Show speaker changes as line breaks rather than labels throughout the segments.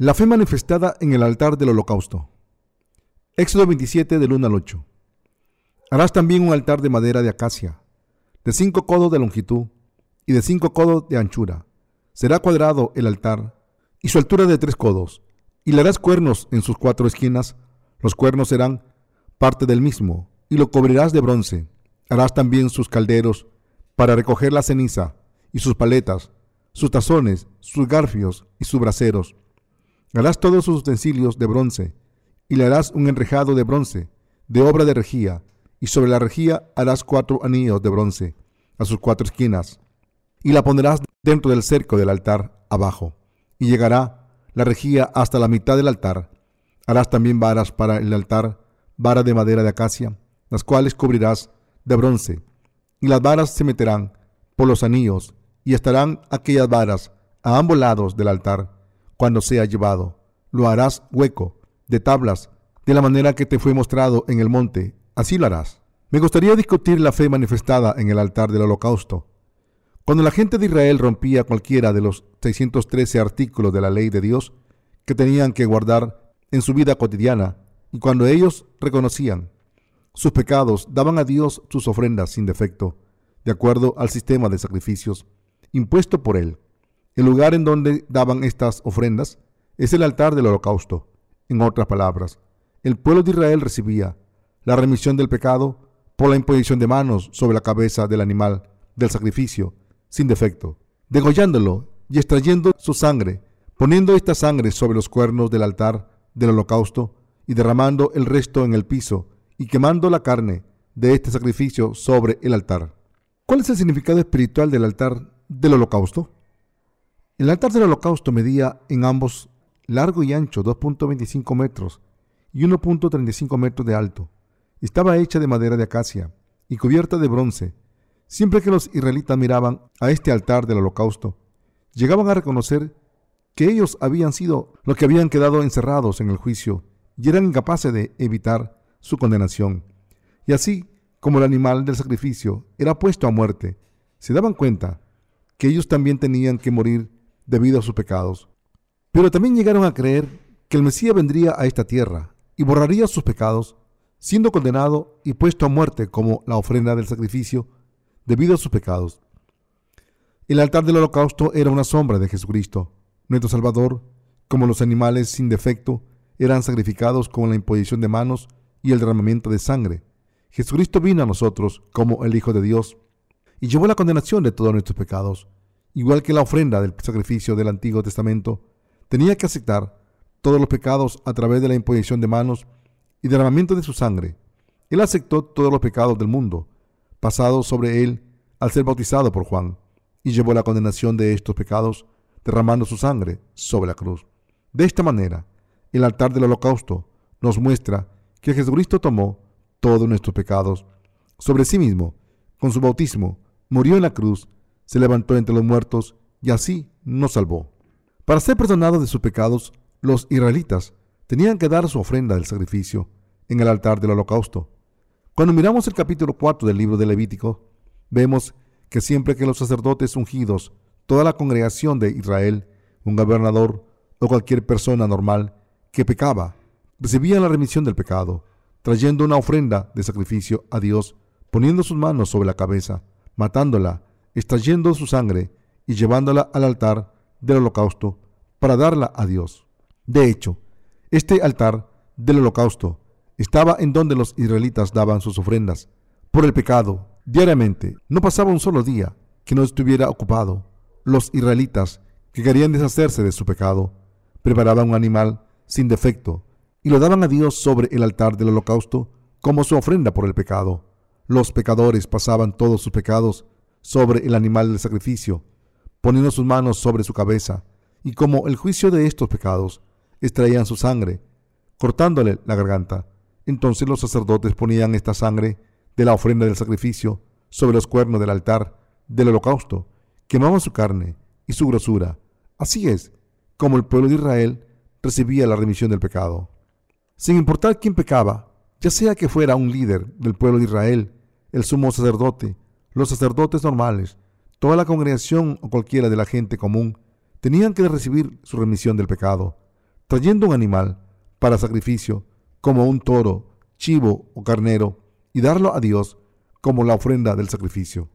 La fe manifestada en el altar del holocausto. Éxodo 27 del 1 al 8. Harás también un altar de madera de acacia, de cinco codos de longitud y de cinco codos de anchura. Será cuadrado el altar y su altura de tres codos, y le harás cuernos en sus cuatro esquinas. Los cuernos serán parte del mismo, y lo cubrirás de bronce. Harás también sus calderos para recoger la ceniza, y sus paletas, sus tazones, sus garfios y sus braseros Harás todos sus utensilios de bronce, y le harás un enrejado de bronce, de obra de rejía, y sobre la rejía harás cuatro anillos de bronce, a sus cuatro esquinas, y la pondrás dentro del cerco del altar abajo, y llegará la rejía hasta la mitad del altar. Harás también varas para el altar, vara de madera de acacia, las cuales cubrirás de bronce, y las varas se meterán por los anillos, y estarán aquellas varas a ambos lados del altar cuando sea llevado. Lo harás hueco, de tablas, de la manera que te fue mostrado en el monte. Así lo harás. Me gustaría discutir la fe manifestada en el altar del holocausto. Cuando la gente de Israel rompía cualquiera de los 613 artículos de la ley de Dios que tenían que guardar en su vida cotidiana, y cuando ellos reconocían sus pecados, daban a Dios sus ofrendas sin defecto, de acuerdo al sistema de sacrificios impuesto por él. El lugar en donde daban estas ofrendas es el altar del holocausto. En otras palabras, el pueblo de Israel recibía la remisión del pecado por la imposición de manos sobre la cabeza del animal del sacrificio, sin defecto, degollándolo y extrayendo su sangre, poniendo esta sangre sobre los cuernos del altar del holocausto y derramando el resto en el piso y quemando la carne de este sacrificio sobre el altar. ¿Cuál es el significado espiritual del altar del holocausto? El altar del holocausto medía en ambos largo y ancho 2.25 metros y 1.35 metros de alto. Estaba hecha de madera de acacia y cubierta de bronce. Siempre que los israelitas miraban a este altar del holocausto, llegaban a reconocer que ellos habían sido los que habían quedado encerrados en el juicio y eran incapaces de evitar su condenación. Y así como el animal del sacrificio era puesto a muerte, se daban cuenta que ellos también tenían que morir debido a sus pecados. Pero también llegaron a creer que el Mesías vendría a esta tierra y borraría sus pecados, siendo condenado y puesto a muerte como la ofrenda del sacrificio debido a sus pecados. El altar del holocausto era una sombra de Jesucristo, nuestro Salvador, como los animales sin defecto eran sacrificados con la imposición de manos y el derramamiento de sangre. Jesucristo vino a nosotros como el Hijo de Dios y llevó la condenación de todos nuestros pecados igual que la ofrenda del sacrificio del Antiguo Testamento, tenía que aceptar todos los pecados a través de la imposición de manos y derramamiento de su sangre. Él aceptó todos los pecados del mundo, pasados sobre él al ser bautizado por Juan, y llevó la condenación de estos pecados, derramando su sangre sobre la cruz. De esta manera, el altar del holocausto nos muestra que Jesucristo tomó todos nuestros pecados sobre sí mismo, con su bautismo, murió en la cruz se levantó entre los muertos y así nos salvó. Para ser perdonados de sus pecados, los israelitas tenían que dar su ofrenda del sacrificio en el altar del holocausto. Cuando miramos el capítulo 4 del libro de Levítico, vemos que siempre que los sacerdotes ungidos, toda la congregación de Israel, un gobernador o cualquier persona normal que pecaba, recibían la remisión del pecado, trayendo una ofrenda de sacrificio a Dios, poniendo sus manos sobre la cabeza, matándola extrayendo su sangre y llevándola al altar del holocausto para darla a Dios. De hecho, este altar del holocausto estaba en donde los israelitas daban sus ofrendas por el pecado. Diariamente, no pasaba un solo día que no estuviera ocupado. Los israelitas que querían deshacerse de su pecado preparaban un animal sin defecto y lo daban a Dios sobre el altar del holocausto como su ofrenda por el pecado. Los pecadores pasaban todos sus pecados sobre el animal del sacrificio, poniendo sus manos sobre su cabeza, y como el juicio de estos pecados, extraían su sangre, cortándole la garganta. Entonces los sacerdotes ponían esta sangre de la ofrenda del sacrificio sobre los cuernos del altar del holocausto, quemaban su carne y su grosura. Así es como el pueblo de Israel recibía la remisión del pecado. Sin importar quién pecaba, ya sea que fuera un líder del pueblo de Israel, el sumo sacerdote los sacerdotes normales, toda la congregación o cualquiera de la gente común tenían que recibir su remisión del pecado. trayendo un animal para sacrificio, como un toro, chivo o carnero, y darlo a Dios como la ofrenda del sacrificio.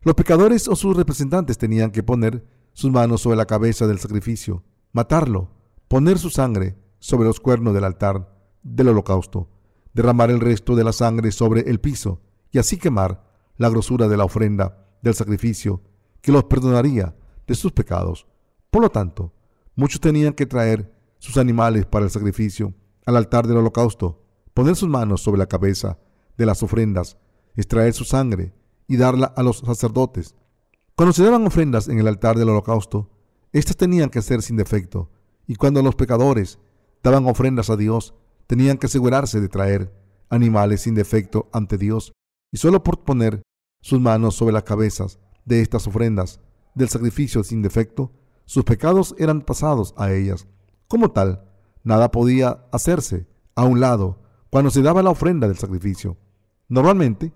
Los pecadores o sus representantes tenían que poner sus manos sobre la cabeza del sacrificio, matarlo, poner su sangre sobre los cuernos del altar del holocausto, derramar el resto de la sangre sobre el piso y así quemar la grosura de la ofrenda del sacrificio que los perdonaría de sus pecados. Por lo tanto, muchos tenían que traer sus animales para el sacrificio al altar del holocausto, poner sus manos sobre la cabeza de las ofrendas, extraer su sangre y darla a los sacerdotes. Cuando se daban ofrendas en el altar del holocausto, éstas tenían que ser sin defecto, y cuando los pecadores daban ofrendas a Dios, tenían que asegurarse de traer animales sin defecto ante Dios, y solo por poner sus manos sobre las cabezas de estas ofrendas del sacrificio sin defecto, sus pecados eran pasados a ellas. Como tal, nada podía hacerse a un lado cuando se daba la ofrenda del sacrificio. Normalmente,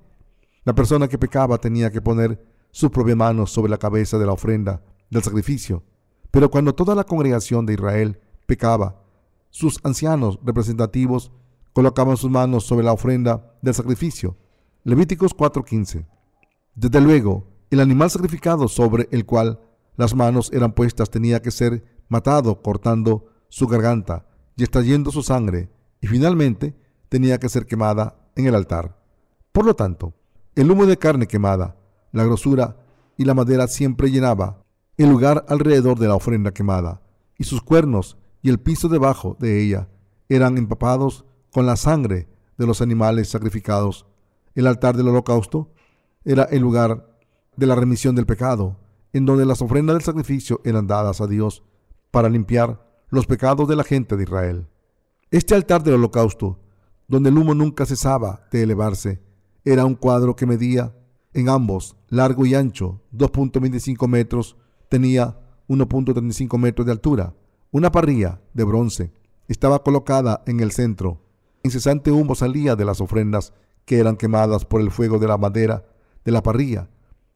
la persona que pecaba tenía que poner sus propias manos sobre la cabeza de la ofrenda del sacrificio. Pero cuando toda la congregación de Israel pecaba, sus ancianos representativos colocaban sus manos sobre la ofrenda del sacrificio. Levíticos 4:15. Desde luego, el animal sacrificado sobre el cual las manos eran puestas tenía que ser matado cortando su garganta y extrayendo su sangre, y finalmente tenía que ser quemada en el altar. Por lo tanto, el humo de carne quemada, la grosura y la madera siempre llenaba el lugar alrededor de la ofrenda quemada, y sus cuernos y el piso debajo de ella eran empapados con la sangre de los animales sacrificados. El altar del holocausto era el lugar de la remisión del pecado, en donde las ofrendas del sacrificio eran dadas a Dios para limpiar los pecados de la gente de Israel. Este altar del holocausto, donde el humo nunca cesaba de elevarse, era un cuadro que medía en ambos, largo y ancho, 2.25 metros, tenía 1.35 metros de altura. Una parrilla de bronce estaba colocada en el centro. Incesante humo salía de las ofrendas que eran quemadas por el fuego de la madera de la parrilla.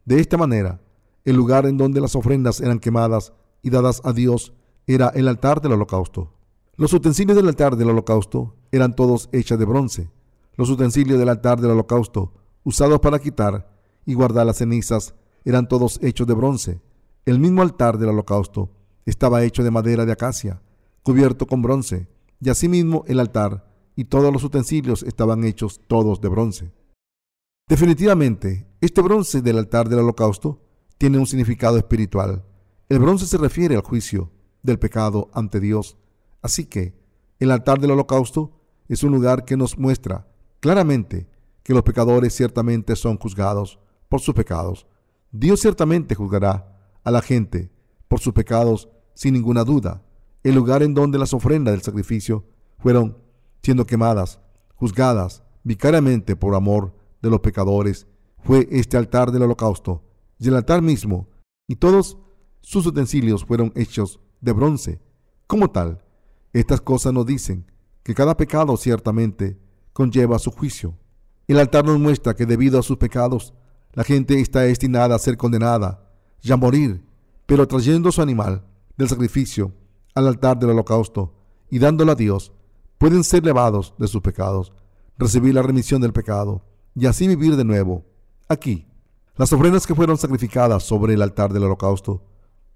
De esta manera, el lugar en donde las ofrendas eran quemadas y dadas a Dios era el altar del holocausto. Los utensilios del altar del holocausto eran todos hechos de bronce. Los utensilios del altar del holocausto, usados para quitar y guardar las cenizas, eran todos hechos de bronce. El mismo altar del holocausto estaba hecho de madera de acacia, cubierto con bronce, y asimismo el altar y todos los utensilios estaban hechos todos de bronce. Definitivamente, este bronce del altar del holocausto tiene un significado espiritual. El bronce se refiere al juicio del pecado ante Dios. Así que el altar del holocausto es un lugar que nos muestra claramente que los pecadores ciertamente son juzgados por sus pecados. Dios ciertamente juzgará a la gente por sus pecados sin ninguna duda. El lugar en donde las ofrendas del sacrificio fueron siendo quemadas, juzgadas vicariamente por amor de los pecadores, fue este altar del holocausto. Y el altar mismo y todos sus utensilios fueron hechos de bronce. Como tal, estas cosas nos dicen que cada pecado ciertamente conlleva su juicio. El altar nos muestra que debido a sus pecados, la gente está destinada a ser condenada y a morir, pero trayendo su animal del sacrificio al altar del holocausto y dándolo a Dios, pueden ser levados de sus pecados, recibir la remisión del pecado y así vivir de nuevo. Aquí, las ofrendas que fueron sacrificadas sobre el altar del holocausto,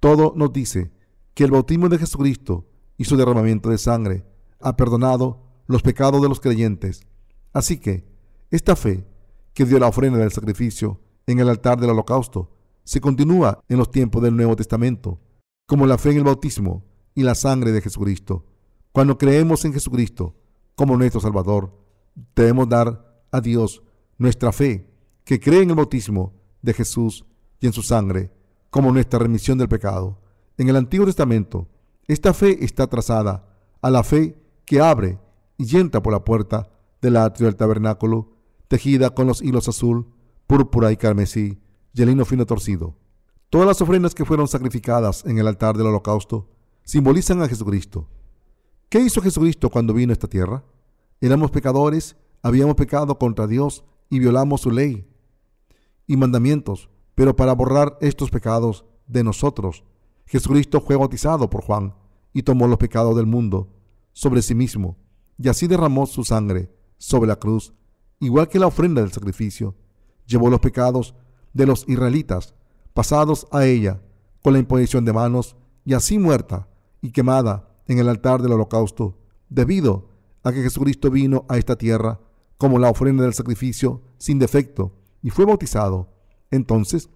todo nos dice que el bautismo de Jesucristo y su derramamiento de sangre ha perdonado los pecados de los creyentes. Así que esta fe que dio la ofrenda del sacrificio en el altar del holocausto se continúa en los tiempos del Nuevo Testamento, como la fe en el bautismo y la sangre de Jesucristo. Cuando creemos en Jesucristo como nuestro Salvador, debemos dar a Dios nuestra fe, que cree en el bautismo de Jesús y en su sangre como nuestra remisión del pecado. En el Antiguo Testamento, esta fe está trazada a la fe que abre y entra por la puerta del atrio del tabernáculo, tejida con los hilos azul, púrpura y carmesí, y el lino fino torcido. Todas las ofrendas que fueron sacrificadas en el altar del holocausto simbolizan a Jesucristo. ¿Qué hizo Jesucristo cuando vino a esta tierra? Éramos pecadores, habíamos pecado contra Dios y violamos su ley y mandamientos, pero para borrar estos pecados de nosotros, Jesucristo fue bautizado por Juan y tomó los pecados del mundo sobre sí mismo, y así derramó su sangre sobre la cruz, igual que la ofrenda del sacrificio. Llevó los pecados de los israelitas, pasados a ella, con la imposición de manos, y así muerta y quemada en el altar del holocausto, debido a que Jesucristo vino a esta tierra como la ofrenda del sacrificio sin defecto y fue bautizado. Entonces,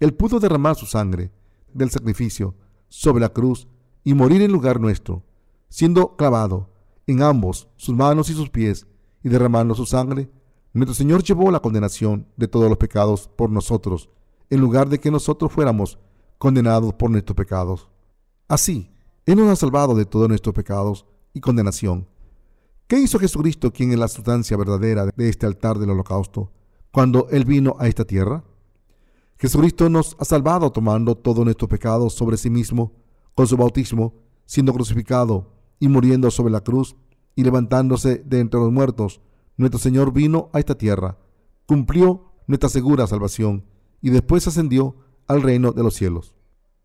él pudo derramar su sangre del sacrificio sobre la cruz y morir en lugar nuestro, siendo clavado en ambos sus manos y sus pies y derramando su sangre, nuestro Señor llevó la condenación de todos los pecados por nosotros, en lugar de que nosotros fuéramos condenados por nuestros pecados. Así, Él nos ha salvado de todos nuestros pecados y condenación. ¿Qué hizo Jesucristo, quien es la sustancia verdadera de este altar del holocausto, cuando Él vino a esta tierra? Jesucristo nos ha salvado tomando todos nuestros pecados sobre sí mismo, con su bautismo, siendo crucificado y muriendo sobre la cruz y levantándose de entre los muertos. Nuestro Señor vino a esta tierra, cumplió nuestra segura salvación y después ascendió al reino de los cielos.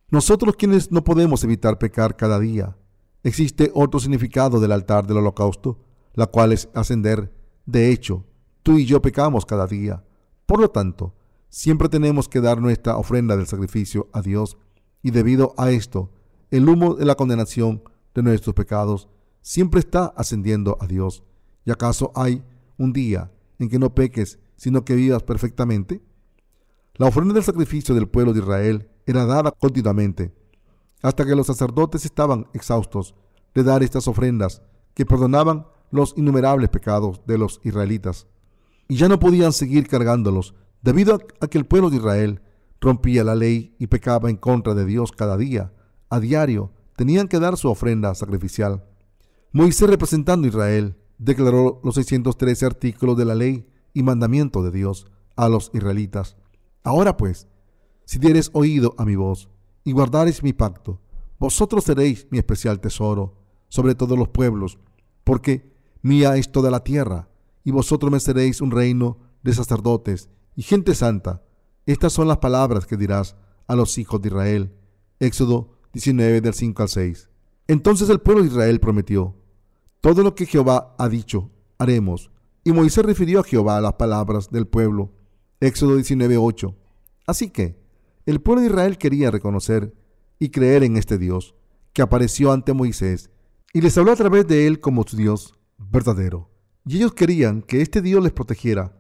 Nosotros quienes no podemos evitar pecar cada día, existe otro significado del altar del holocausto, la cual es ascender. De hecho, tú y yo pecamos cada día. Por lo tanto, Siempre tenemos que dar nuestra ofrenda del sacrificio a Dios y debido a esto, el humo de la condenación de nuestros pecados siempre está ascendiendo a Dios. ¿Y acaso hay un día en que no peques, sino que vivas perfectamente? La ofrenda del sacrificio del pueblo de Israel era dada continuamente, hasta que los sacerdotes estaban exhaustos de dar estas ofrendas que perdonaban los innumerables pecados de los israelitas, y ya no podían seguir cargándolos Debido a que el pueblo de Israel rompía la ley y pecaba en contra de Dios cada día, a diario tenían que dar su ofrenda sacrificial. Moisés, representando a Israel, declaró los 613 artículos de la ley y mandamiento de Dios a los israelitas. Ahora pues, si dieres oído a mi voz y guardares mi pacto, vosotros seréis mi especial tesoro sobre todos los pueblos, porque mía es toda la tierra, y vosotros me seréis un reino de sacerdotes y gente santa. Estas son las palabras que dirás a los hijos de Israel. Éxodo 19 del 5 al 6. Entonces el pueblo de Israel prometió, todo lo que Jehová ha dicho, haremos. Y Moisés refirió a Jehová las palabras del pueblo. Éxodo 19, 8. Así que el pueblo de Israel quería reconocer y creer en este Dios que apareció ante Moisés y les habló a través de él como su Dios verdadero. Y ellos querían que este Dios les protegiera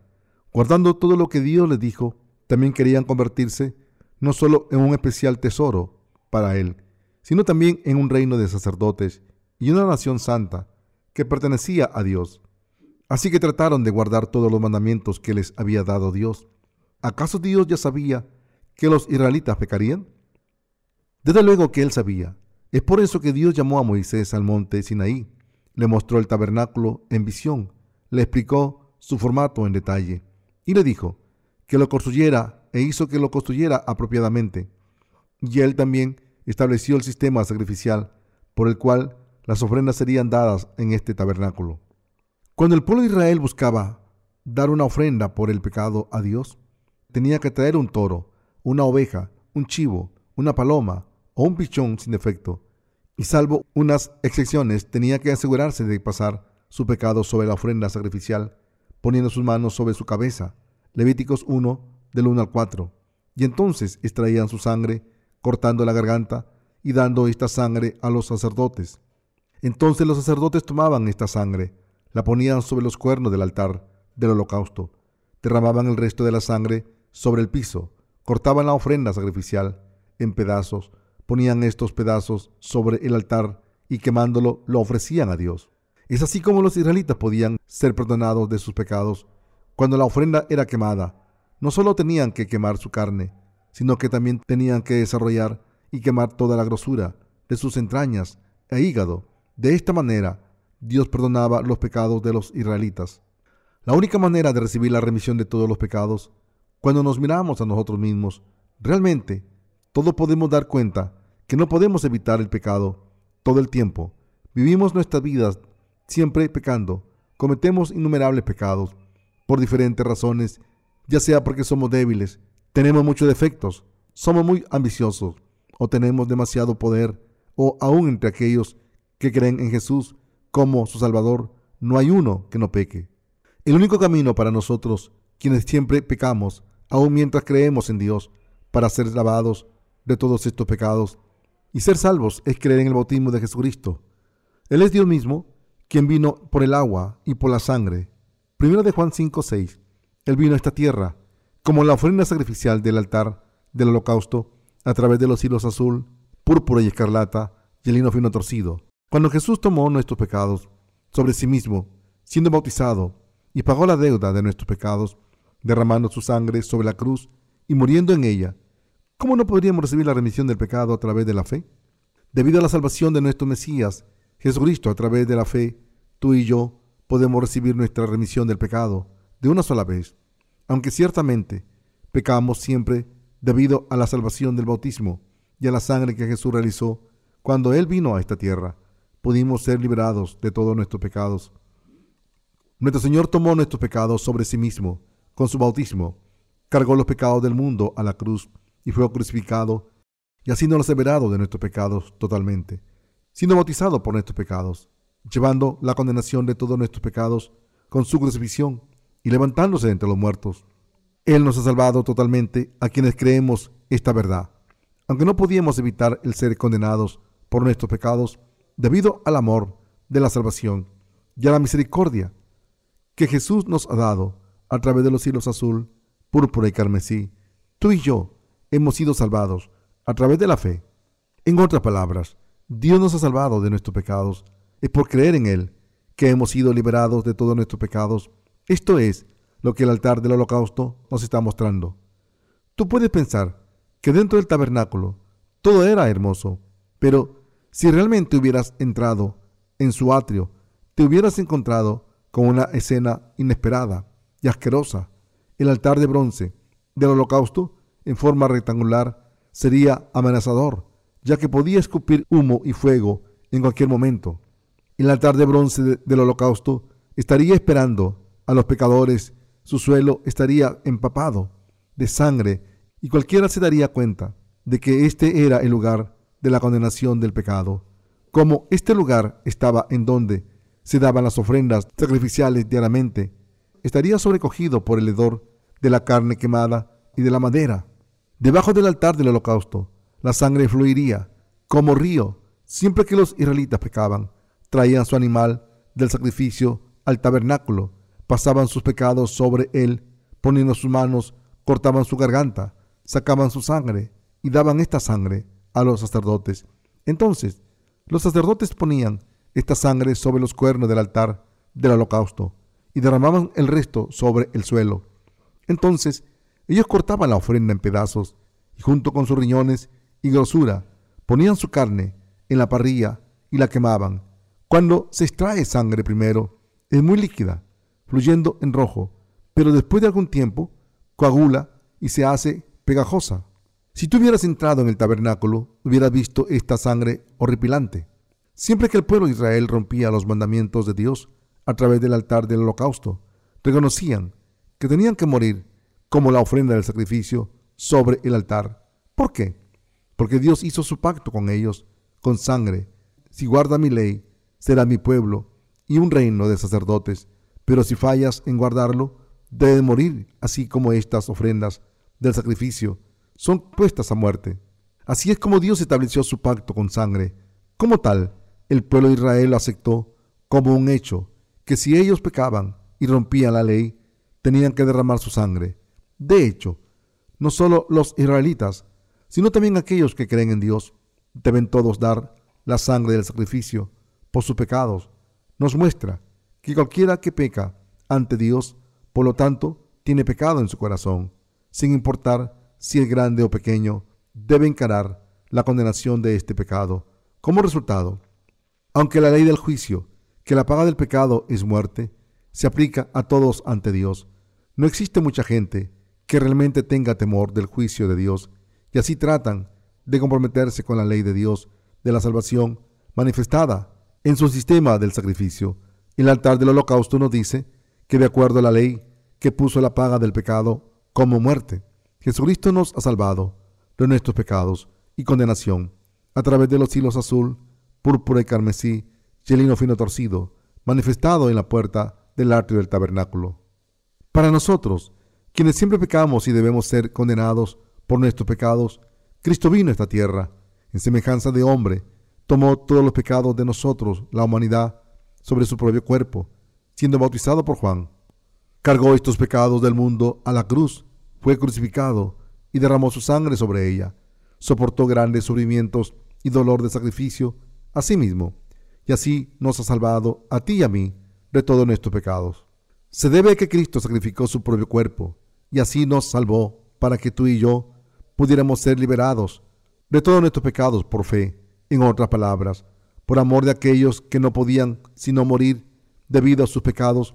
Guardando todo lo que Dios les dijo, también querían convertirse no solo en un especial tesoro para Él, sino también en un reino de sacerdotes y una nación santa que pertenecía a Dios. Así que trataron de guardar todos los mandamientos que les había dado Dios. ¿Acaso Dios ya sabía que los israelitas pecarían? Desde luego que él sabía. Es por eso que Dios llamó a Moisés al monte Sinaí, le mostró el tabernáculo en visión, le explicó su formato en detalle y le dijo que lo construyera e hizo que lo construyera apropiadamente. Y él también estableció el sistema sacrificial por el cual las ofrendas serían dadas en este tabernáculo. Cuando el pueblo de Israel buscaba dar una ofrenda por el pecado a Dios, tenía que traer un toro, una oveja, un chivo, una paloma o un pichón sin defecto, y salvo unas excepciones, tenía que asegurarse de pasar su pecado sobre la ofrenda sacrificial poniendo sus manos sobre su cabeza. Levíticos 1, del 1 al 4. Y entonces extraían su sangre, cortando la garganta y dando esta sangre a los sacerdotes. Entonces los sacerdotes tomaban esta sangre, la ponían sobre los cuernos del altar del holocausto, derramaban el resto de la sangre sobre el piso, cortaban la ofrenda sacrificial en pedazos, ponían estos pedazos sobre el altar y quemándolo lo ofrecían a Dios. Es así como los israelitas podían ser perdonados de sus pecados. Cuando la ofrenda era quemada, no solo tenían que quemar su carne, sino que también tenían que desarrollar y quemar toda la grosura de sus entrañas e hígado. De esta manera, Dios perdonaba los pecados de los israelitas. La única manera de recibir la remisión de todos los pecados, cuando nos miramos a nosotros mismos, realmente todos podemos dar cuenta que no podemos evitar el pecado todo el tiempo. Vivimos nuestras vidas siempre pecando. Cometemos innumerables pecados por diferentes razones, ya sea porque somos débiles, tenemos muchos defectos, somos muy ambiciosos o tenemos demasiado poder, o aún entre aquellos que creen en Jesús como su Salvador, no hay uno que no peque. El único camino para nosotros, quienes siempre pecamos, aun mientras creemos en Dios, para ser lavados de todos estos pecados y ser salvos, es creer en el bautismo de Jesucristo. Él es Dios mismo, quien vino por el agua y por la sangre. Primero de Juan 5, 6. Él vino a esta tierra como la ofrenda sacrificial del altar del holocausto a través de los hilos azul, púrpura y escarlata y el lino fino torcido. Cuando Jesús tomó nuestros pecados sobre sí mismo, siendo bautizado, y pagó la deuda de nuestros pecados, derramando su sangre sobre la cruz y muriendo en ella, ¿cómo no podríamos recibir la remisión del pecado a través de la fe? Debido a la salvación de nuestro Mesías, Jesucristo, a través de la fe, tú y yo podemos recibir nuestra remisión del pecado de una sola vez, aunque ciertamente pecamos siempre debido a la salvación del bautismo y a la sangre que Jesús realizó cuando Él vino a esta tierra, pudimos ser liberados de todos nuestros pecados. Nuestro Señor tomó nuestros pecados sobre sí mismo con su bautismo, cargó los pecados del mundo a la cruz y fue crucificado y así nos liberado de nuestros pecados totalmente, siendo bautizado por nuestros pecados, llevando la condenación de todos nuestros pecados con su crucifixión y levantándose entre los muertos. Él nos ha salvado totalmente a quienes creemos esta verdad. Aunque no podíamos evitar el ser condenados por nuestros pecados, debido al amor de la salvación y a la misericordia que Jesús nos ha dado a través de los cielos azul, púrpura y carmesí, tú y yo hemos sido salvados a través de la fe. En otras palabras, Dios nos ha salvado de nuestros pecados. Es por creer en Él que hemos sido liberados de todos nuestros pecados. Esto es lo que el altar del holocausto nos está mostrando. Tú puedes pensar que dentro del tabernáculo todo era hermoso, pero si realmente hubieras entrado en su atrio, te hubieras encontrado con una escena inesperada y asquerosa. El altar de bronce del holocausto, en forma rectangular, sería amenazador, ya que podía escupir humo y fuego en cualquier momento. El altar de bronce del holocausto estaría esperando a los pecadores su suelo estaría empapado de sangre y cualquiera se daría cuenta de que este era el lugar de la condenación del pecado. Como este lugar estaba en donde se daban las ofrendas sacrificiales diariamente, estaría sobrecogido por el hedor de la carne quemada y de la madera. Debajo del altar del holocausto, la sangre fluiría como río siempre que los israelitas pecaban. Traían su animal del sacrificio al tabernáculo pasaban sus pecados sobre él, poniendo sus manos, cortaban su garganta, sacaban su sangre y daban esta sangre a los sacerdotes. Entonces, los sacerdotes ponían esta sangre sobre los cuernos del altar del holocausto y derramaban el resto sobre el suelo. Entonces, ellos cortaban la ofrenda en pedazos y junto con sus riñones y grosura ponían su carne en la parrilla y la quemaban. Cuando se extrae sangre primero, es muy líquida fluyendo en rojo, pero después de algún tiempo coagula y se hace pegajosa. Si tú hubieras entrado en el tabernáculo, hubieras visto esta sangre horripilante. Siempre que el pueblo de Israel rompía los mandamientos de Dios a través del altar del holocausto, reconocían que tenían que morir como la ofrenda del sacrificio sobre el altar. ¿Por qué? Porque Dios hizo su pacto con ellos con sangre. Si guarda mi ley, será mi pueblo y un reino de sacerdotes pero si fallas en guardarlo, debes morir, así como estas ofrendas del sacrificio son puestas a muerte. Así es como Dios estableció su pacto con sangre. Como tal, el pueblo de Israel lo aceptó como un hecho, que si ellos pecaban y rompían la ley, tenían que derramar su sangre. De hecho, no solo los israelitas, sino también aquellos que creen en Dios, deben todos dar la sangre del sacrificio por sus pecados. Nos muestra que cualquiera que peca ante Dios, por lo tanto, tiene pecado en su corazón, sin importar si es grande o pequeño, debe encarar la condenación de este pecado. Como resultado, aunque la ley del juicio, que la paga del pecado es muerte, se aplica a todos ante Dios, no existe mucha gente que realmente tenga temor del juicio de Dios y así tratan de comprometerse con la ley de Dios de la salvación manifestada en su sistema del sacrificio. El altar del holocausto nos dice que de acuerdo a la ley que puso la paga del pecado como muerte, Jesucristo nos ha salvado de nuestros pecados y condenación a través de los hilos azul, púrpura y carmesí y el lino fino torcido, manifestado en la puerta del atrio del tabernáculo. Para nosotros, quienes siempre pecamos y debemos ser condenados por nuestros pecados, Cristo vino a esta tierra, en semejanza de hombre, tomó todos los pecados de nosotros, la humanidad, sobre su propio cuerpo, siendo bautizado por Juan. Cargó estos pecados del mundo a la cruz, fue crucificado y derramó su sangre sobre ella. Soportó grandes sufrimientos y dolor de sacrificio a sí mismo, y así nos ha salvado a ti y a mí de todos nuestros pecados. Se debe que Cristo sacrificó su propio cuerpo, y así nos salvó para que tú y yo pudiéramos ser liberados de todos nuestros pecados por fe. En otras palabras, por amor de aquellos que no podían sino morir debido a sus pecados,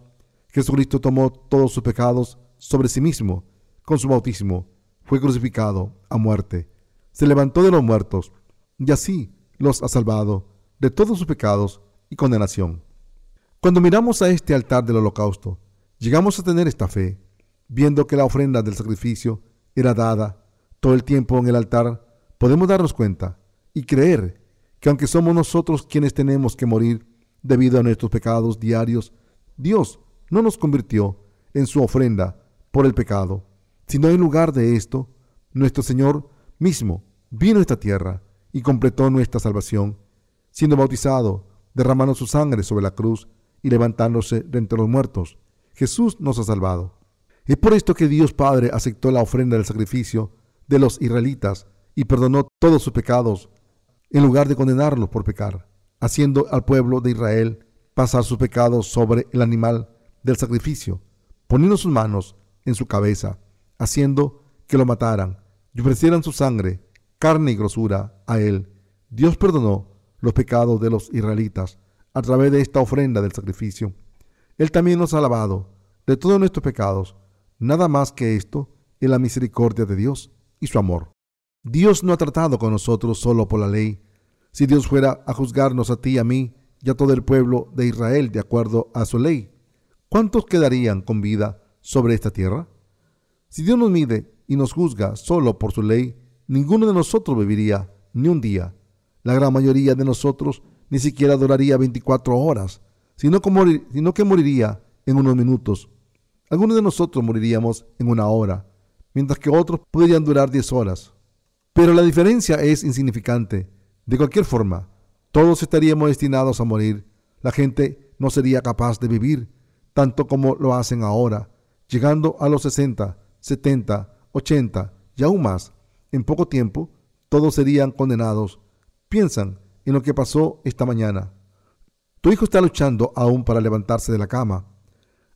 Jesucristo tomó todos sus pecados sobre sí mismo con su bautismo, fue crucificado a muerte, se levantó de los muertos y así los ha salvado de todos sus pecados y condenación. Cuando miramos a este altar del holocausto, llegamos a tener esta fe, viendo que la ofrenda del sacrificio era dada todo el tiempo en el altar, podemos darnos cuenta y creer que aunque somos nosotros quienes tenemos que morir debido a nuestros pecados diarios, Dios no nos convirtió en su ofrenda por el pecado, sino en lugar de esto, nuestro Señor mismo vino a esta tierra y completó nuestra salvación, siendo bautizado, derramando su sangre sobre la cruz y levantándose de entre los muertos. Jesús nos ha salvado. Es por esto que Dios Padre aceptó la ofrenda del sacrificio de los israelitas y perdonó todos sus pecados, en lugar de condenarlos por pecar, haciendo al pueblo de Israel pasar sus pecados sobre el animal del sacrificio, poniendo sus manos en su cabeza, haciendo que lo mataran y ofrecieran su sangre, carne y grosura a él. Dios perdonó los pecados de los israelitas a través de esta ofrenda del sacrificio. Él también nos ha lavado de todos nuestros pecados. Nada más que esto es la misericordia de Dios y su amor. Dios no ha tratado con nosotros solo por la ley. Si Dios fuera a juzgarnos a ti, a mí y a todo el pueblo de Israel de acuerdo a su ley, ¿cuántos quedarían con vida sobre esta tierra? Si Dios nos mide y nos juzga solo por su ley, ninguno de nosotros viviría ni un día. La gran mayoría de nosotros ni siquiera duraría 24 horas, sino que, moriría en unos minutos. Algunos de nosotros moriríamos en una hora, mientras que otros podrían durar 10 horas. Pero la diferencia es insignificante. De cualquier forma, todos estaríamos destinados a morir. La gente no sería capaz de vivir tanto como lo hacen ahora, llegando a los 60, 70, 80 y aún más. En poco tiempo, todos serían condenados. Piensan en lo que pasó esta mañana. Tu hijo está luchando aún para levantarse de la cama,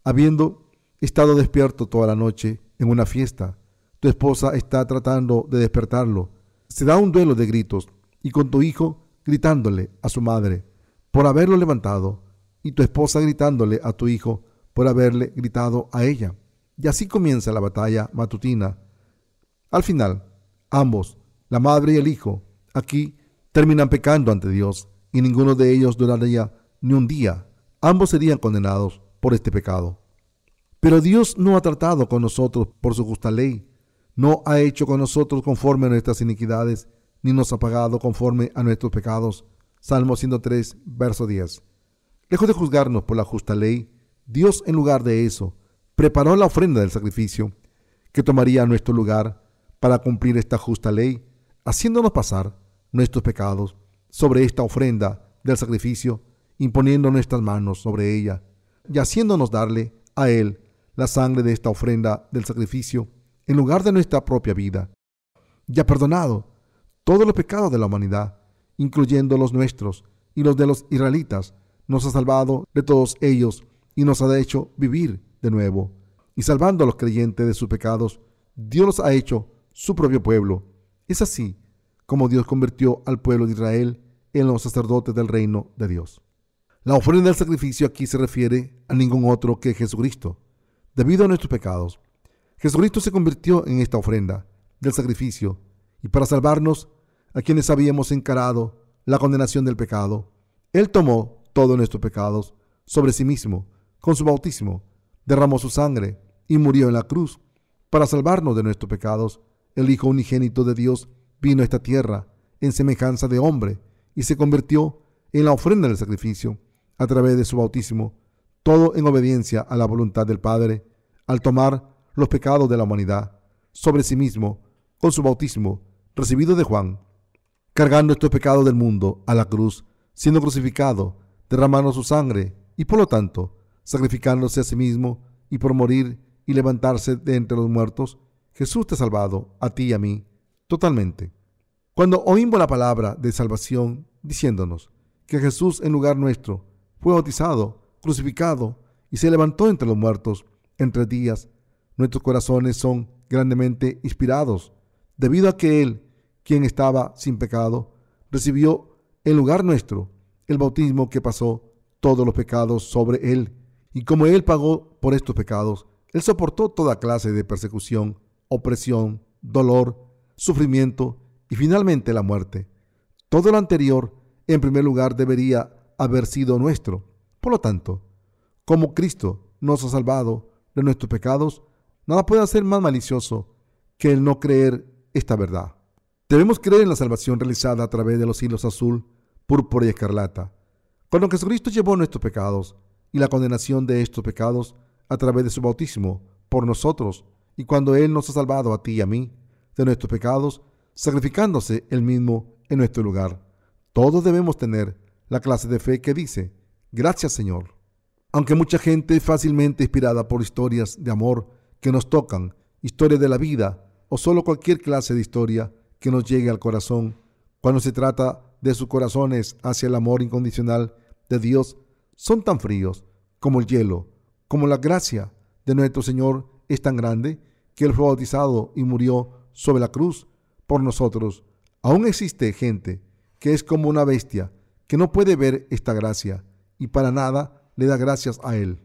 habiendo estado despierto toda la noche en una fiesta. Tu esposa está tratando de despertarlo. Se da un duelo de gritos y con tu hijo gritándole a su madre por haberlo levantado y tu esposa gritándole a tu hijo por haberle gritado a ella. Y así comienza la batalla matutina. Al final, ambos, la madre y el hijo, aquí terminan pecando ante Dios y ninguno de ellos duraría ni un día. Ambos serían condenados por este pecado. Pero Dios no ha tratado con nosotros por su justa ley, no ha hecho con nosotros conforme a nuestras iniquidades, ni nos ha pagado conforme a nuestros pecados. Salmo 103, verso 10. Lejos de juzgarnos por la justa ley, Dios en lugar de eso preparó la ofrenda del sacrificio que tomaría nuestro lugar para cumplir esta justa ley, haciéndonos pasar nuestros pecados sobre esta ofrenda del sacrificio, imponiendo nuestras manos sobre ella y haciéndonos darle a Él la sangre de esta ofrenda del sacrificio en lugar de nuestra propia vida, y ha perdonado todos los pecados de la humanidad, incluyendo los nuestros y los de los israelitas, nos ha salvado de todos ellos y nos ha hecho vivir de nuevo. Y salvando a los creyentes de sus pecados, Dios los ha hecho su propio pueblo. Es así como Dios convirtió al pueblo de Israel en los sacerdotes del reino de Dios. La ofrenda del sacrificio aquí se refiere a ningún otro que Jesucristo. Debido a nuestros pecados, Jesucristo se convirtió en esta ofrenda del sacrificio y para salvarnos a quienes habíamos encarado la condenación del pecado, Él tomó todos nuestros pecados sobre sí mismo con su bautismo, derramó su sangre y murió en la cruz para salvarnos de nuestros pecados. El Hijo unigénito de Dios vino a esta tierra en semejanza de hombre y se convirtió en la ofrenda del sacrificio a través de su bautismo, todo en obediencia a la voluntad del Padre, al tomar los pecados de la humanidad sobre sí mismo con su bautismo recibido de Juan, cargando estos pecados del mundo a la cruz, siendo crucificado, derramando su sangre y por lo tanto sacrificándose a sí mismo y por morir y levantarse de entre los muertos, Jesús te ha salvado a ti y a mí totalmente. Cuando oímos la palabra de salvación diciéndonos que Jesús en lugar nuestro fue bautizado, crucificado y se levantó entre los muertos en tres días, nuestros corazones son grandemente inspirados, debido a que Él, quien estaba sin pecado, recibió en lugar nuestro el bautismo que pasó todos los pecados sobre Él. Y como Él pagó por estos pecados, Él soportó toda clase de persecución, opresión, dolor, sufrimiento y finalmente la muerte. Todo lo anterior, en primer lugar, debería haber sido nuestro. Por lo tanto, como Cristo nos ha salvado de nuestros pecados, Nada puede ser más malicioso que el no creer esta verdad. Debemos creer en la salvación realizada a través de los hilos azul, púrpura y escarlata. Cuando Jesucristo llevó nuestros pecados y la condenación de estos pecados a través de su bautismo por nosotros, y cuando Él nos ha salvado a ti y a mí de nuestros pecados, sacrificándose Él mismo en nuestro lugar. Todos debemos tener la clase de fe que dice, gracias Señor. Aunque mucha gente es fácilmente inspirada por historias de amor que nos tocan, historia de la vida o solo cualquier clase de historia que nos llegue al corazón, cuando se trata de sus corazones hacia el amor incondicional de Dios, son tan fríos como el hielo, como la gracia de nuestro Señor es tan grande que Él fue bautizado y murió sobre la cruz por nosotros. Aún existe gente que es como una bestia, que no puede ver esta gracia y para nada le da gracias a Él.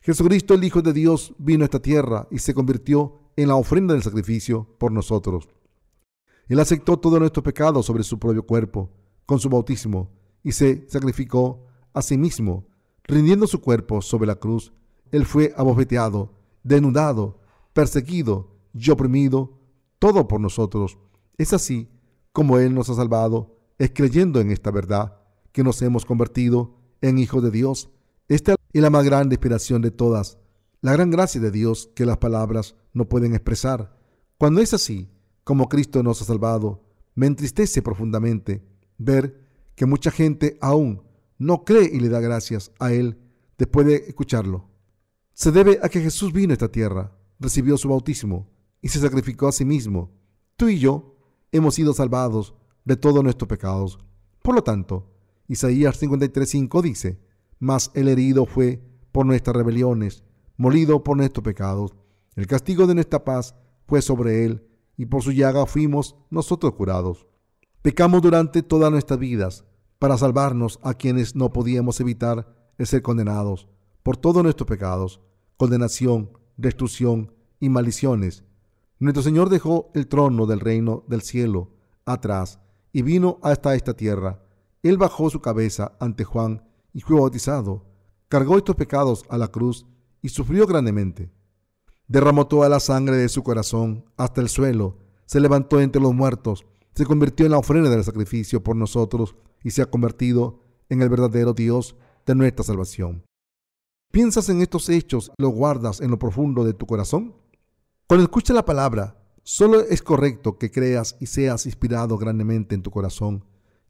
Jesucristo, el Hijo de Dios, vino a esta tierra y se convirtió en la ofrenda del sacrificio por nosotros. Él aceptó todos nuestros pecados sobre su propio cuerpo con su bautismo y se sacrificó a sí mismo, rindiendo su cuerpo sobre la cruz. Él fue abofeteado, denudado, perseguido y oprimido, todo por nosotros. Es así como Él nos ha salvado, es creyendo en esta verdad que nos hemos convertido en hijos de Dios esta es la más grande inspiración de todas, la gran gracia de Dios que las palabras no pueden expresar. Cuando es así, como Cristo nos ha salvado, me entristece profundamente ver que mucha gente aún no cree y le da gracias a Él después de escucharlo. Se debe a que Jesús vino a esta tierra, recibió su bautismo y se sacrificó a sí mismo. Tú y yo hemos sido salvados de todos nuestros pecados. Por lo tanto, Isaías 53.5 dice, mas el herido fue por nuestras rebeliones, molido por nuestros pecados. El castigo de nuestra paz fue sobre él, y por su llaga fuimos nosotros curados. Pecamos durante todas nuestras vidas para salvarnos a quienes no podíamos evitar el ser condenados por todos nuestros pecados, condenación, destrucción y maldiciones. Nuestro Señor dejó el trono del reino del cielo atrás y vino hasta esta tierra. Él bajó su cabeza ante Juan y fue bautizado, cargó estos pecados a la cruz y sufrió grandemente. Derramó toda la sangre de su corazón hasta el suelo, se levantó entre los muertos, se convirtió en la ofrenda del sacrificio por nosotros y se ha convertido en el verdadero Dios de nuestra salvación. ¿Piensas en estos hechos los guardas en lo profundo de tu corazón? Cuando escuchas la palabra, solo es correcto que creas y seas inspirado grandemente en tu corazón,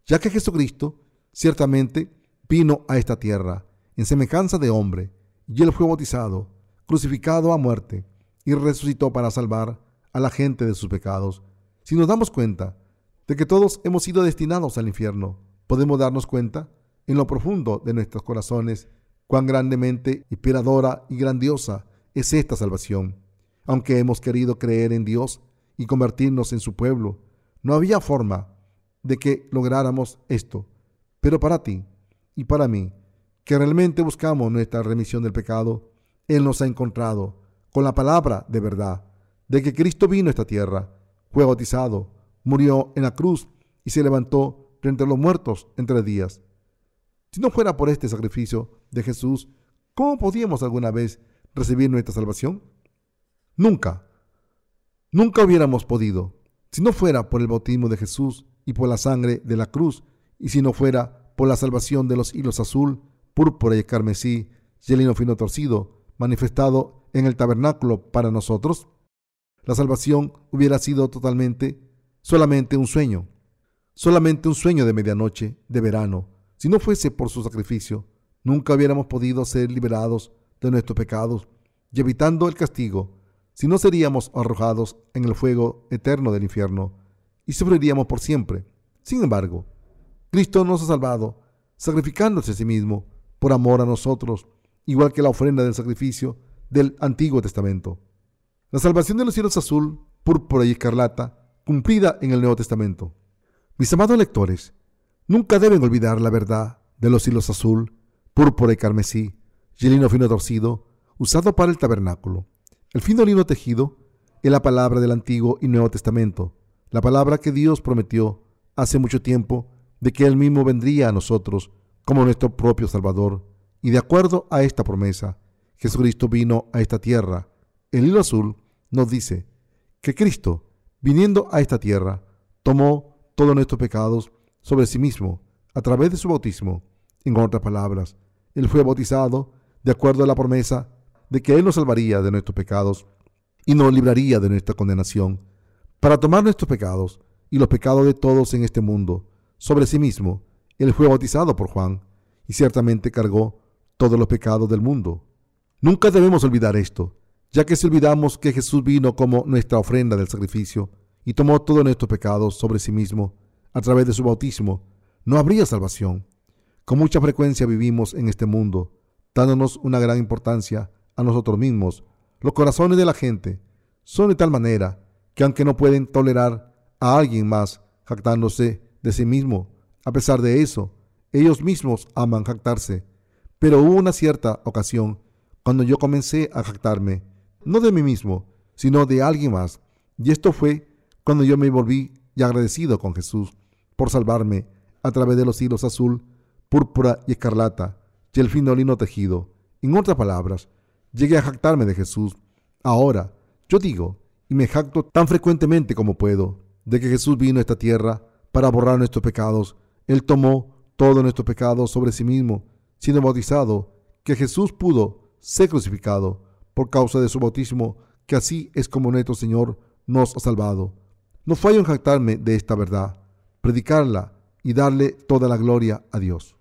ya que Jesucristo ciertamente vino a esta tierra en semejanza de hombre, y él fue bautizado, crucificado a muerte, y resucitó para salvar a la gente de sus pecados. Si nos damos cuenta de que todos hemos sido destinados al infierno, podemos darnos cuenta en lo profundo de nuestros corazones cuán grandemente inspiradora y grandiosa es esta salvación. Aunque hemos querido creer en Dios y convertirnos en su pueblo, no había forma de que lográramos esto. Pero para ti, y para mí, que realmente buscamos nuestra remisión del pecado, Él nos ha encontrado con la palabra de verdad, de que Cristo vino a esta tierra, fue bautizado, murió en la cruz y se levantó entre los muertos en tres días. Si no fuera por este sacrificio de Jesús, ¿cómo podíamos alguna vez recibir nuestra salvación? Nunca, nunca hubiéramos podido, si no fuera por el bautismo de Jesús y por la sangre de la cruz, y si no fuera por la salvación de los hilos azul, púrpura y carmesí y el lino fino torcido, manifestado en el tabernáculo para nosotros? La salvación hubiera sido totalmente, solamente un sueño, solamente un sueño de medianoche, de verano. Si no fuese por su sacrificio, nunca hubiéramos podido ser liberados de nuestros pecados y evitando el castigo, si no seríamos arrojados en el fuego eterno del infierno y sufriríamos por siempre. Sin embargo, Cristo nos ha salvado, sacrificándose a sí mismo por amor a nosotros, igual que la ofrenda del sacrificio del Antiguo Testamento. La salvación de los cielos azul, púrpura y escarlata, cumplida en el Nuevo Testamento. Mis amados lectores, nunca deben olvidar la verdad de los hilos azul, púrpura y carmesí, y fino torcido, usado para el tabernáculo. El fino lino tejido es la palabra del Antiguo y Nuevo Testamento, la palabra que Dios prometió hace mucho tiempo de que Él mismo vendría a nosotros como nuestro propio Salvador. Y de acuerdo a esta promesa, Jesucristo vino a esta tierra. El hilo azul nos dice que Cristo, viniendo a esta tierra, tomó todos nuestros pecados sobre sí mismo a través de su bautismo. En otras palabras, Él fue bautizado de acuerdo a la promesa de que Él nos salvaría de nuestros pecados y nos libraría de nuestra condenación, para tomar nuestros pecados y los pecados de todos en este mundo sobre sí mismo. Él fue bautizado por Juan y ciertamente cargó todos los pecados del mundo. Nunca debemos olvidar esto, ya que si olvidamos que Jesús vino como nuestra ofrenda del sacrificio y tomó todos nuestros pecados sobre sí mismo a través de su bautismo, no habría salvación. Con mucha frecuencia vivimos en este mundo, dándonos una gran importancia a nosotros mismos. Los corazones de la gente son de tal manera que aunque no pueden tolerar a alguien más jactándose de sí mismo, a pesar de eso, ellos mismos aman jactarse. Pero hubo una cierta ocasión cuando yo comencé a jactarme, no de mí mismo, sino de alguien más. Y esto fue cuando yo me volví y agradecido con Jesús por salvarme a través de los hilos azul, púrpura y escarlata y el fino lino tejido. En otras palabras, llegué a jactarme de Jesús. Ahora, yo digo, y me jacto tan frecuentemente como puedo, de que Jesús vino a esta tierra para borrar nuestros pecados. Él tomó todos nuestros pecados sobre sí mismo, siendo bautizado, que Jesús pudo ser crucificado por causa de su bautismo, que así es como nuestro Señor nos ha salvado. No fallo en jactarme de esta verdad, predicarla y darle toda la gloria a Dios.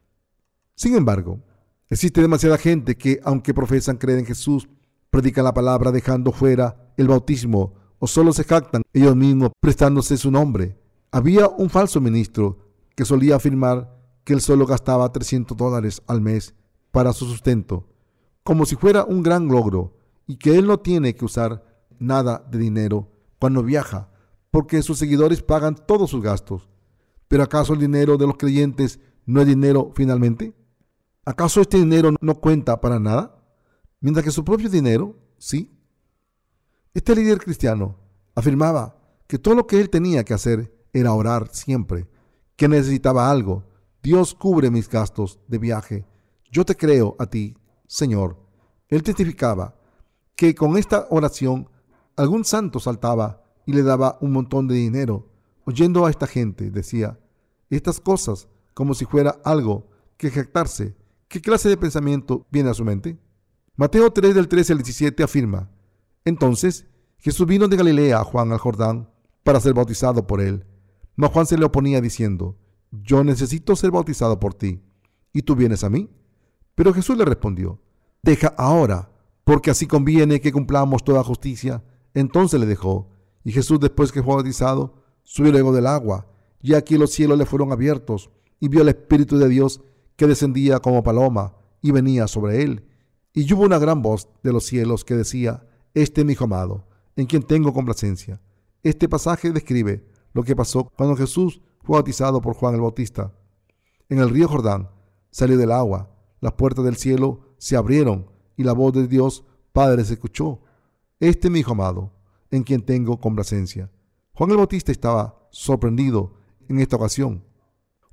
Sin embargo, Existe demasiada gente que, aunque profesan creer en Jesús, predican la palabra dejando fuera el bautismo o solo se jactan ellos mismos prestándose su nombre. Había un falso ministro que solía afirmar que él solo gastaba 300 dólares al mes para su sustento, como si fuera un gran logro, y que él no tiene que usar nada de dinero cuando viaja, porque sus seguidores pagan todos sus gastos. ¿Pero acaso el dinero de los creyentes no es dinero finalmente? ¿Acaso este dinero no cuenta para nada? Mientras que su propio dinero, sí. Este líder cristiano afirmaba que todo lo que él tenía que hacer era orar siempre, que necesitaba algo. Dios cubre mis gastos de viaje. Yo te creo a ti, Señor. Él testificaba que con esta oración algún santo saltaba y le daba un montón de dinero. Oyendo a esta gente, decía estas cosas como si fuera algo que jactarse ¿Qué clase de pensamiento viene a su mente? Mateo 3 del 13 al 17 afirma, Entonces Jesús vino de Galilea a Juan al Jordán para ser bautizado por él. Mas Juan se le oponía diciendo, Yo necesito ser bautizado por ti, ¿y tú vienes a mí? Pero Jesús le respondió, Deja ahora, porque así conviene que cumplamos toda justicia. Entonces le dejó, y Jesús después que fue bautizado, subió luego del agua, y aquí los cielos le fueron abiertos, y vio el Espíritu de Dios que descendía como paloma y venía sobre él. Y hubo una gran voz de los cielos que decía, Este es mi hijo amado, en quien tengo complacencia. Este pasaje describe lo que pasó cuando Jesús fue bautizado por Juan el Bautista. En el río Jordán salió del agua, las puertas del cielo se abrieron y la voz de Dios Padre se escuchó. Este es mi hijo amado, en quien tengo complacencia. Juan el Bautista estaba sorprendido en esta ocasión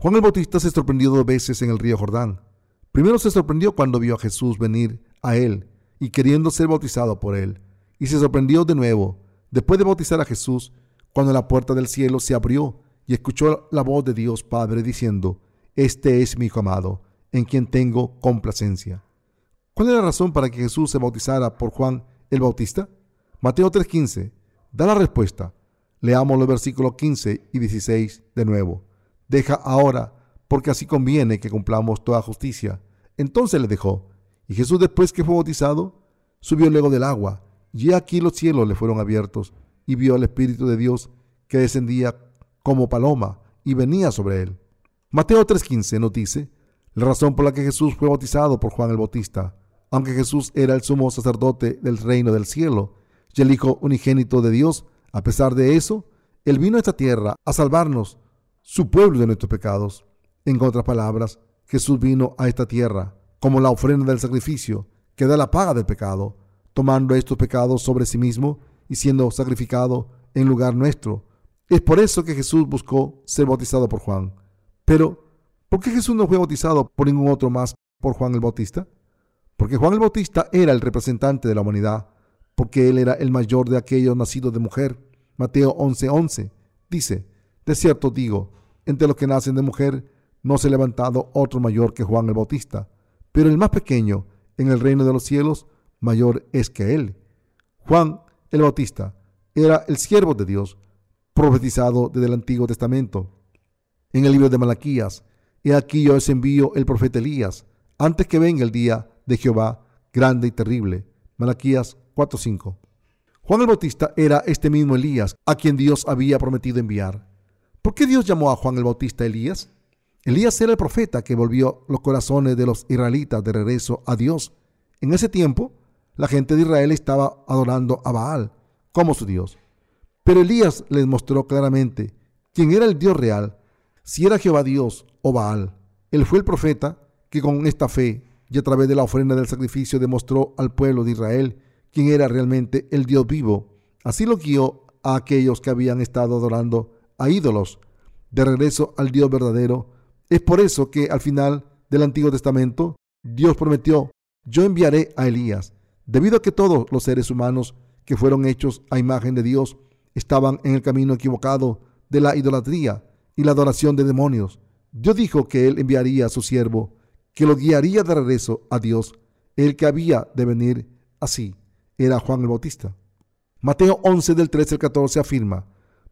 Juan el Bautista se sorprendió dos veces en el río Jordán. Primero se sorprendió cuando vio a Jesús venir a él y queriendo ser bautizado por él. Y se sorprendió de nuevo, después de bautizar a Jesús, cuando la puerta del cielo se abrió y escuchó la voz de Dios Padre diciendo, Este es mi Hijo amado, en quien tengo complacencia. ¿Cuál es la razón para que Jesús se bautizara por Juan el Bautista? Mateo 3:15 da la respuesta. Leamos los versículos 15 y 16 de nuevo. Deja ahora, porque así conviene que cumplamos toda justicia. Entonces le dejó. Y Jesús después que fue bautizado, subió luego del agua. Y aquí los cielos le fueron abiertos, y vio al Espíritu de Dios que descendía como paloma y venía sobre él. Mateo 3:15 nos dice la razón por la que Jesús fue bautizado por Juan el Bautista. Aunque Jesús era el sumo sacerdote del reino del cielo y el Hijo unigénito de Dios, a pesar de eso, Él vino a esta tierra a salvarnos, su pueblo de nuestros pecados. En otras palabras, Jesús vino a esta tierra como la ofrenda del sacrificio que da la paga del pecado, tomando estos pecados sobre sí mismo y siendo sacrificado en lugar nuestro. Es por eso que Jesús buscó ser bautizado por Juan. Pero, ¿por qué Jesús no fue bautizado por ningún otro más por Juan el Bautista? Porque Juan el Bautista era el representante de la humanidad, porque él era el mayor de aquellos nacidos de mujer. Mateo 11:11 dice, de cierto digo, entre los que nacen de mujer no se ha levantado otro mayor que Juan el Bautista, pero el más pequeño en el reino de los cielos mayor es que él. Juan el Bautista era el siervo de Dios, profetizado desde el Antiguo Testamento. En el libro de Malaquías, he aquí yo os envío el profeta Elías, antes que venga el día de Jehová grande y terrible. Malaquías 4:5. Juan el Bautista era este mismo Elías a quien Dios había prometido enviar. ¿Por qué Dios llamó a Juan el Bautista Elías? Elías era el profeta que volvió los corazones de los israelitas de regreso a Dios. En ese tiempo, la gente de Israel estaba adorando a Baal como su Dios. Pero Elías les mostró claramente quién era el Dios real, si era Jehová Dios o Baal. Él fue el profeta que con esta fe y a través de la ofrenda del sacrificio demostró al pueblo de Israel quién era realmente el Dios vivo. Así lo guió a aquellos que habían estado adorando a ídolos de regreso al Dios verdadero. Es por eso que al final del Antiguo Testamento Dios prometió, yo enviaré a Elías, debido a que todos los seres humanos que fueron hechos a imagen de Dios estaban en el camino equivocado de la idolatría y la adoración de demonios. Dios dijo que Él enviaría a su siervo, que lo guiaría de regreso a Dios, el que había de venir así. Era Juan el Bautista. Mateo 11 del 13 al 14 afirma,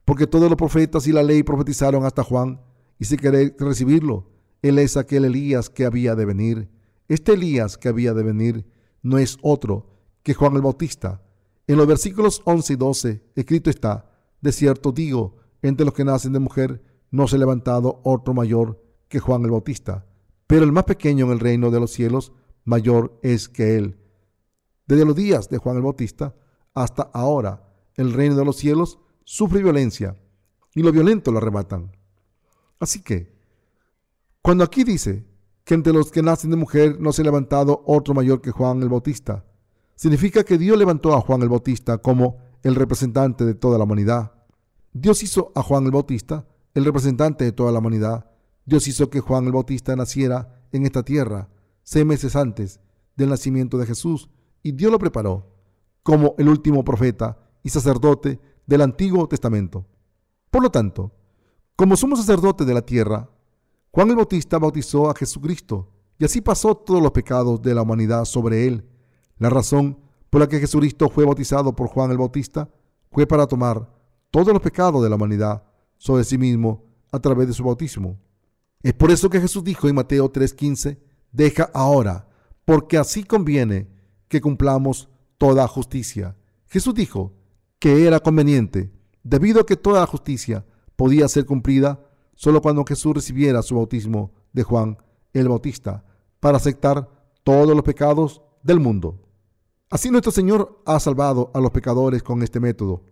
porque todos los profetas y la ley profetizaron hasta Juan, y si queréis recibirlo, él es aquel Elías que había de venir. Este Elías que había de venir no es otro que Juan el Bautista, en los versículos 11 y 12 escrito está, de cierto digo, entre los que nacen de mujer no se ha levantado otro mayor que Juan el Bautista, pero el más pequeño en el reino de los cielos mayor es que él. Desde los días de Juan el Bautista hasta ahora, el reino de los cielos sufre violencia y lo violento lo arrebatan. Así que, cuando aquí dice que entre los que nacen de mujer no se ha levantado otro mayor que Juan el Bautista, significa que Dios levantó a Juan el Bautista como el representante de toda la humanidad. Dios hizo a Juan el Bautista el representante de toda la humanidad. Dios hizo que Juan el Bautista naciera en esta tierra seis meses antes del nacimiento de Jesús y Dios lo preparó como el último profeta y sacerdote del Antiguo Testamento. Por lo tanto, como sumo sacerdote de la tierra, Juan el Bautista bautizó a Jesucristo y así pasó todos los pecados de la humanidad sobre él la razón por la que Jesucristo fue bautizado por Juan el Bautista fue para tomar todos los pecados de la humanidad sobre sí mismo a través de su bautismo. Es por eso que Jesús dijo en Mateo 3:15, deja ahora, porque así conviene que cumplamos toda justicia. Jesús dijo que era conveniente, debido a que toda justicia podía ser cumplida solo cuando Jesús recibiera su bautismo de Juan el Bautista, para aceptar todos los pecados del mundo. Así nuestro Señor ha salvado a los pecadores con este método.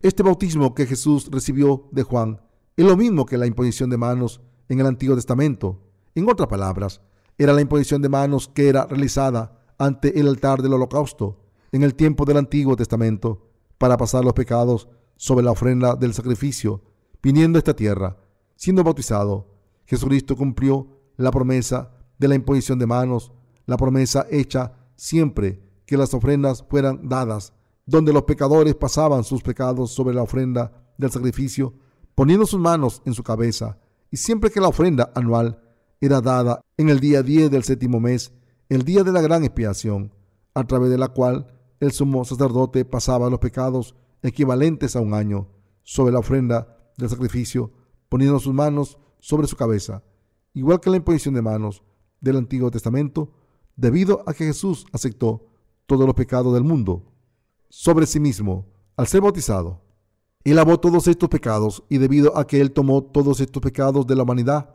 Este bautismo que Jesús recibió de Juan es lo mismo que la imposición de manos en el Antiguo Testamento. En otras palabras, era la imposición de manos que era realizada ante el altar del holocausto en el tiempo del Antiguo Testamento para pasar los pecados sobre la ofrenda del sacrificio, viniendo a esta tierra, siendo bautizado. Jesucristo cumplió la promesa de la imposición de manos, la promesa hecha siempre que las ofrendas fueran dadas, donde los pecadores pasaban sus pecados sobre la ofrenda del sacrificio, poniendo sus manos en su cabeza, y siempre que la ofrenda anual era dada en el día 10 del séptimo mes, el día de la gran expiación, a través de la cual el sumo sacerdote pasaba los pecados equivalentes a un año sobre la ofrenda del sacrificio, poniendo sus manos sobre su cabeza, igual que la imposición de manos del Antiguo Testamento, debido a que Jesús aceptó todos los pecados del mundo sobre sí mismo al ser bautizado. Él lavó todos estos pecados y debido a que Él tomó todos estos pecados de la humanidad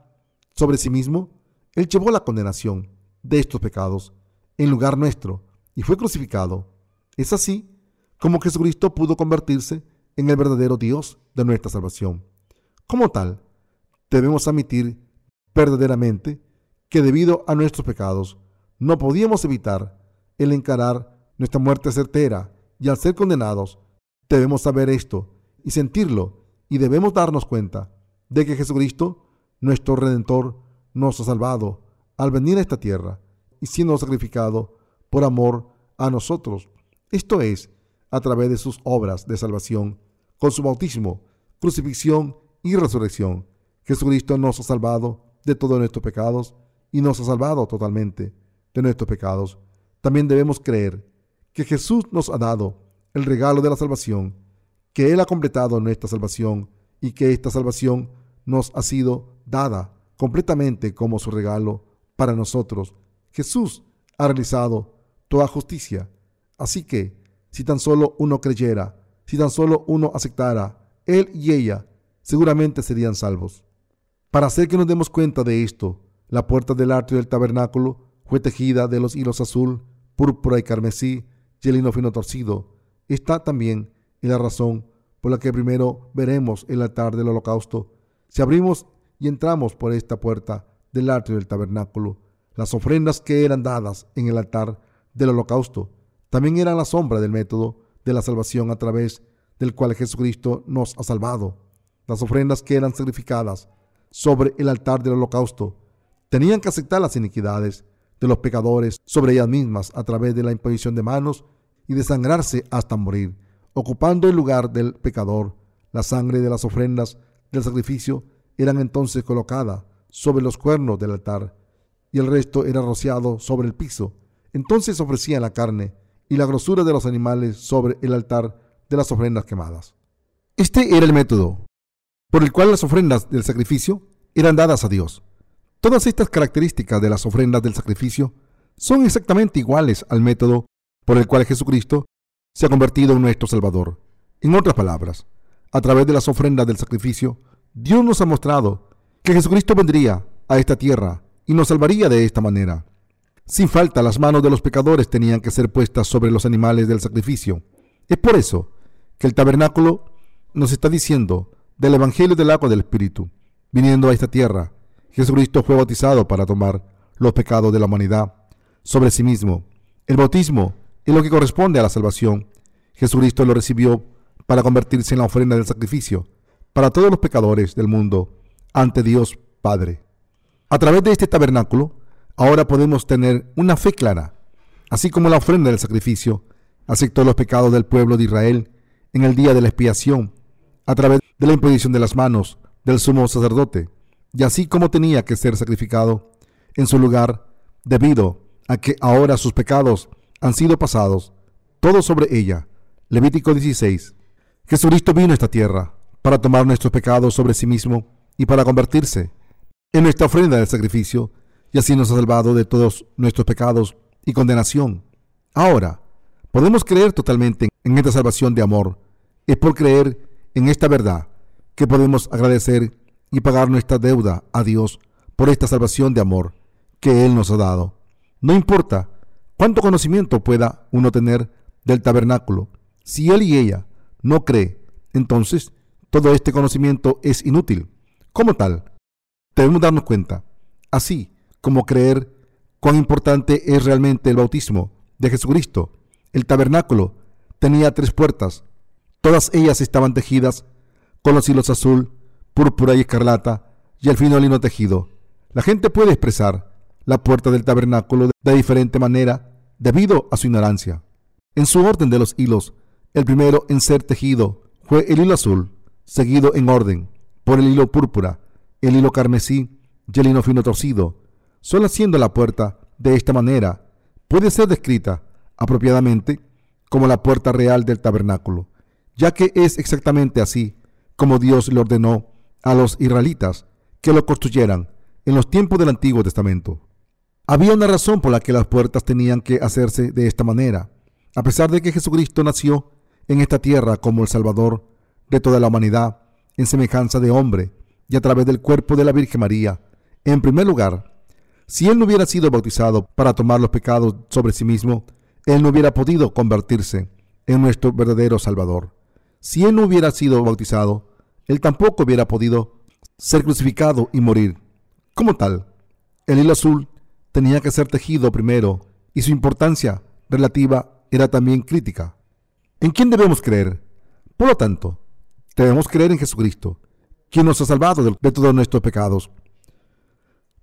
sobre sí mismo, Él llevó la condenación de estos pecados en lugar nuestro y fue crucificado. Es así como Jesucristo pudo convertirse en el verdadero Dios de nuestra salvación. Como tal, debemos admitir verdaderamente que debido a nuestros pecados no podíamos evitar el encarar nuestra muerte certera y al ser condenados debemos saber esto y sentirlo y debemos darnos cuenta de que Jesucristo, nuestro Redentor, nos ha salvado al venir a esta tierra y siendo sacrificado por amor a nosotros. Esto es, a través de sus obras de salvación, con su bautismo, crucifixión y resurrección. Jesucristo nos ha salvado de todos nuestros pecados y nos ha salvado totalmente de nuestros pecados. También debemos creer que Jesús nos ha dado el regalo de la salvación, que Él ha completado nuestra salvación y que esta salvación nos ha sido dada completamente como su regalo para nosotros. Jesús ha realizado toda justicia. Así que, si tan solo uno creyera, si tan solo uno aceptara, Él y ella seguramente serían salvos. Para hacer que nos demos cuenta de esto, la puerta del atrio del tabernáculo fue tejida de los hilos azul, púrpura y carmesí y el lino fino torcido. Está también en la razón por la que primero veremos el altar del holocausto. Si abrimos y entramos por esta puerta del atrio del tabernáculo, las ofrendas que eran dadas en el altar del holocausto también eran la sombra del método de la salvación a través del cual Jesucristo nos ha salvado. Las ofrendas que eran sacrificadas sobre el altar del holocausto tenían que aceptar las iniquidades de los pecadores sobre ellas mismas a través de la imposición de manos y desangrarse hasta morir, ocupando el lugar del pecador. La sangre de las ofrendas del sacrificio eran entonces colocada sobre los cuernos del altar y el resto era rociado sobre el piso. Entonces ofrecían la carne y la grosura de los animales sobre el altar de las ofrendas quemadas. Este era el método por el cual las ofrendas del sacrificio eran dadas a Dios. Todas estas características de las ofrendas del sacrificio son exactamente iguales al método por el cual Jesucristo se ha convertido en nuestro Salvador. En otras palabras, a través de las ofrendas del sacrificio, Dios nos ha mostrado que Jesucristo vendría a esta tierra y nos salvaría de esta manera. Sin falta, las manos de los pecadores tenían que ser puestas sobre los animales del sacrificio. Es por eso que el tabernáculo nos está diciendo del Evangelio del agua del Espíritu. Viniendo a esta tierra, Jesucristo fue bautizado para tomar los pecados de la humanidad sobre sí mismo. El bautismo es lo que corresponde a la salvación. Jesucristo lo recibió para convertirse en la ofrenda del sacrificio para todos los pecadores del mundo ante Dios Padre. A través de este tabernáculo, ahora podemos tener una fe clara, así como la ofrenda del sacrificio aceptó los pecados del pueblo de Israel en el día de la expiación, a través de la imposición de las manos del sumo sacerdote, y así como tenía que ser sacrificado en su lugar, debido a que ahora sus pecados han sido pasados, todos sobre ella. Levítico 16. Jesucristo vino a esta tierra para tomar nuestros pecados sobre sí mismo y para convertirse en nuestra ofrenda del sacrificio, y así nos ha salvado de todos nuestros pecados y condenación. Ahora, podemos creer totalmente en esta salvación de amor. Es por creer en esta verdad que podemos agradecer y pagar nuestra deuda a Dios por esta salvación de amor que Él nos ha dado. No importa cuánto conocimiento pueda uno tener del tabernáculo, si él y ella no cree, entonces todo este conocimiento es inútil. Como tal, debemos darnos cuenta, así como creer cuán importante es realmente el bautismo de Jesucristo. El tabernáculo tenía tres puertas, todas ellas estaban tejidas con los hilos azul, púrpura y escarlata y el fino lino tejido. La gente puede expresar la puerta del tabernáculo de diferente manera debido a su ignorancia. En su orden de los hilos, el primero en ser tejido fue el hilo azul, seguido en orden por el hilo púrpura, el hilo carmesí y el lino fino torcido. Solo haciendo la puerta de esta manera puede ser descrita apropiadamente como la puerta real del tabernáculo, ya que es exactamente así como Dios le ordenó a los israelitas que lo construyeran en los tiempos del Antiguo Testamento. Había una razón por la que las puertas tenían que hacerse de esta manera, a pesar de que Jesucristo nació en esta tierra como el Salvador de toda la humanidad, en semejanza de hombre y a través del cuerpo de la Virgen María. En primer lugar, si Él no hubiera sido bautizado para tomar los pecados sobre sí mismo, Él no hubiera podido convertirse en nuestro verdadero Salvador. Si Él no hubiera sido bautizado, Él tampoco hubiera podido ser crucificado y morir. Como tal, el hilo azul tenía que ser tejido primero y su importancia relativa era también crítica. ¿En quién debemos creer? Por lo tanto, debemos creer en Jesucristo, quien nos ha salvado de, todos nuestros pecados.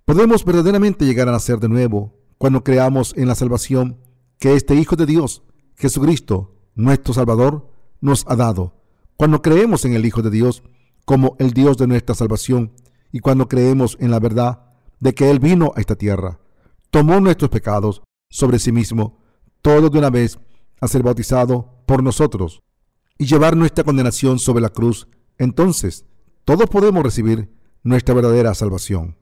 Podemos verdaderamente llegar a nacer de nuevo cuando creamos en la salvación que este Hijo de Dios, Jesucristo, nuestro Salvador, nos ha dado. Cuando creemos en el Hijo de Dios como el Dios de nuestra salvación y cuando creemos en la verdad de que Él vino a esta tierra, tomó nuestros pecados sobre sí mismo, todo de una vez a ser bautizado por nosotros y llevar nuestra condenación sobre la cruz, entonces todos podemos recibir nuestra verdadera salvación.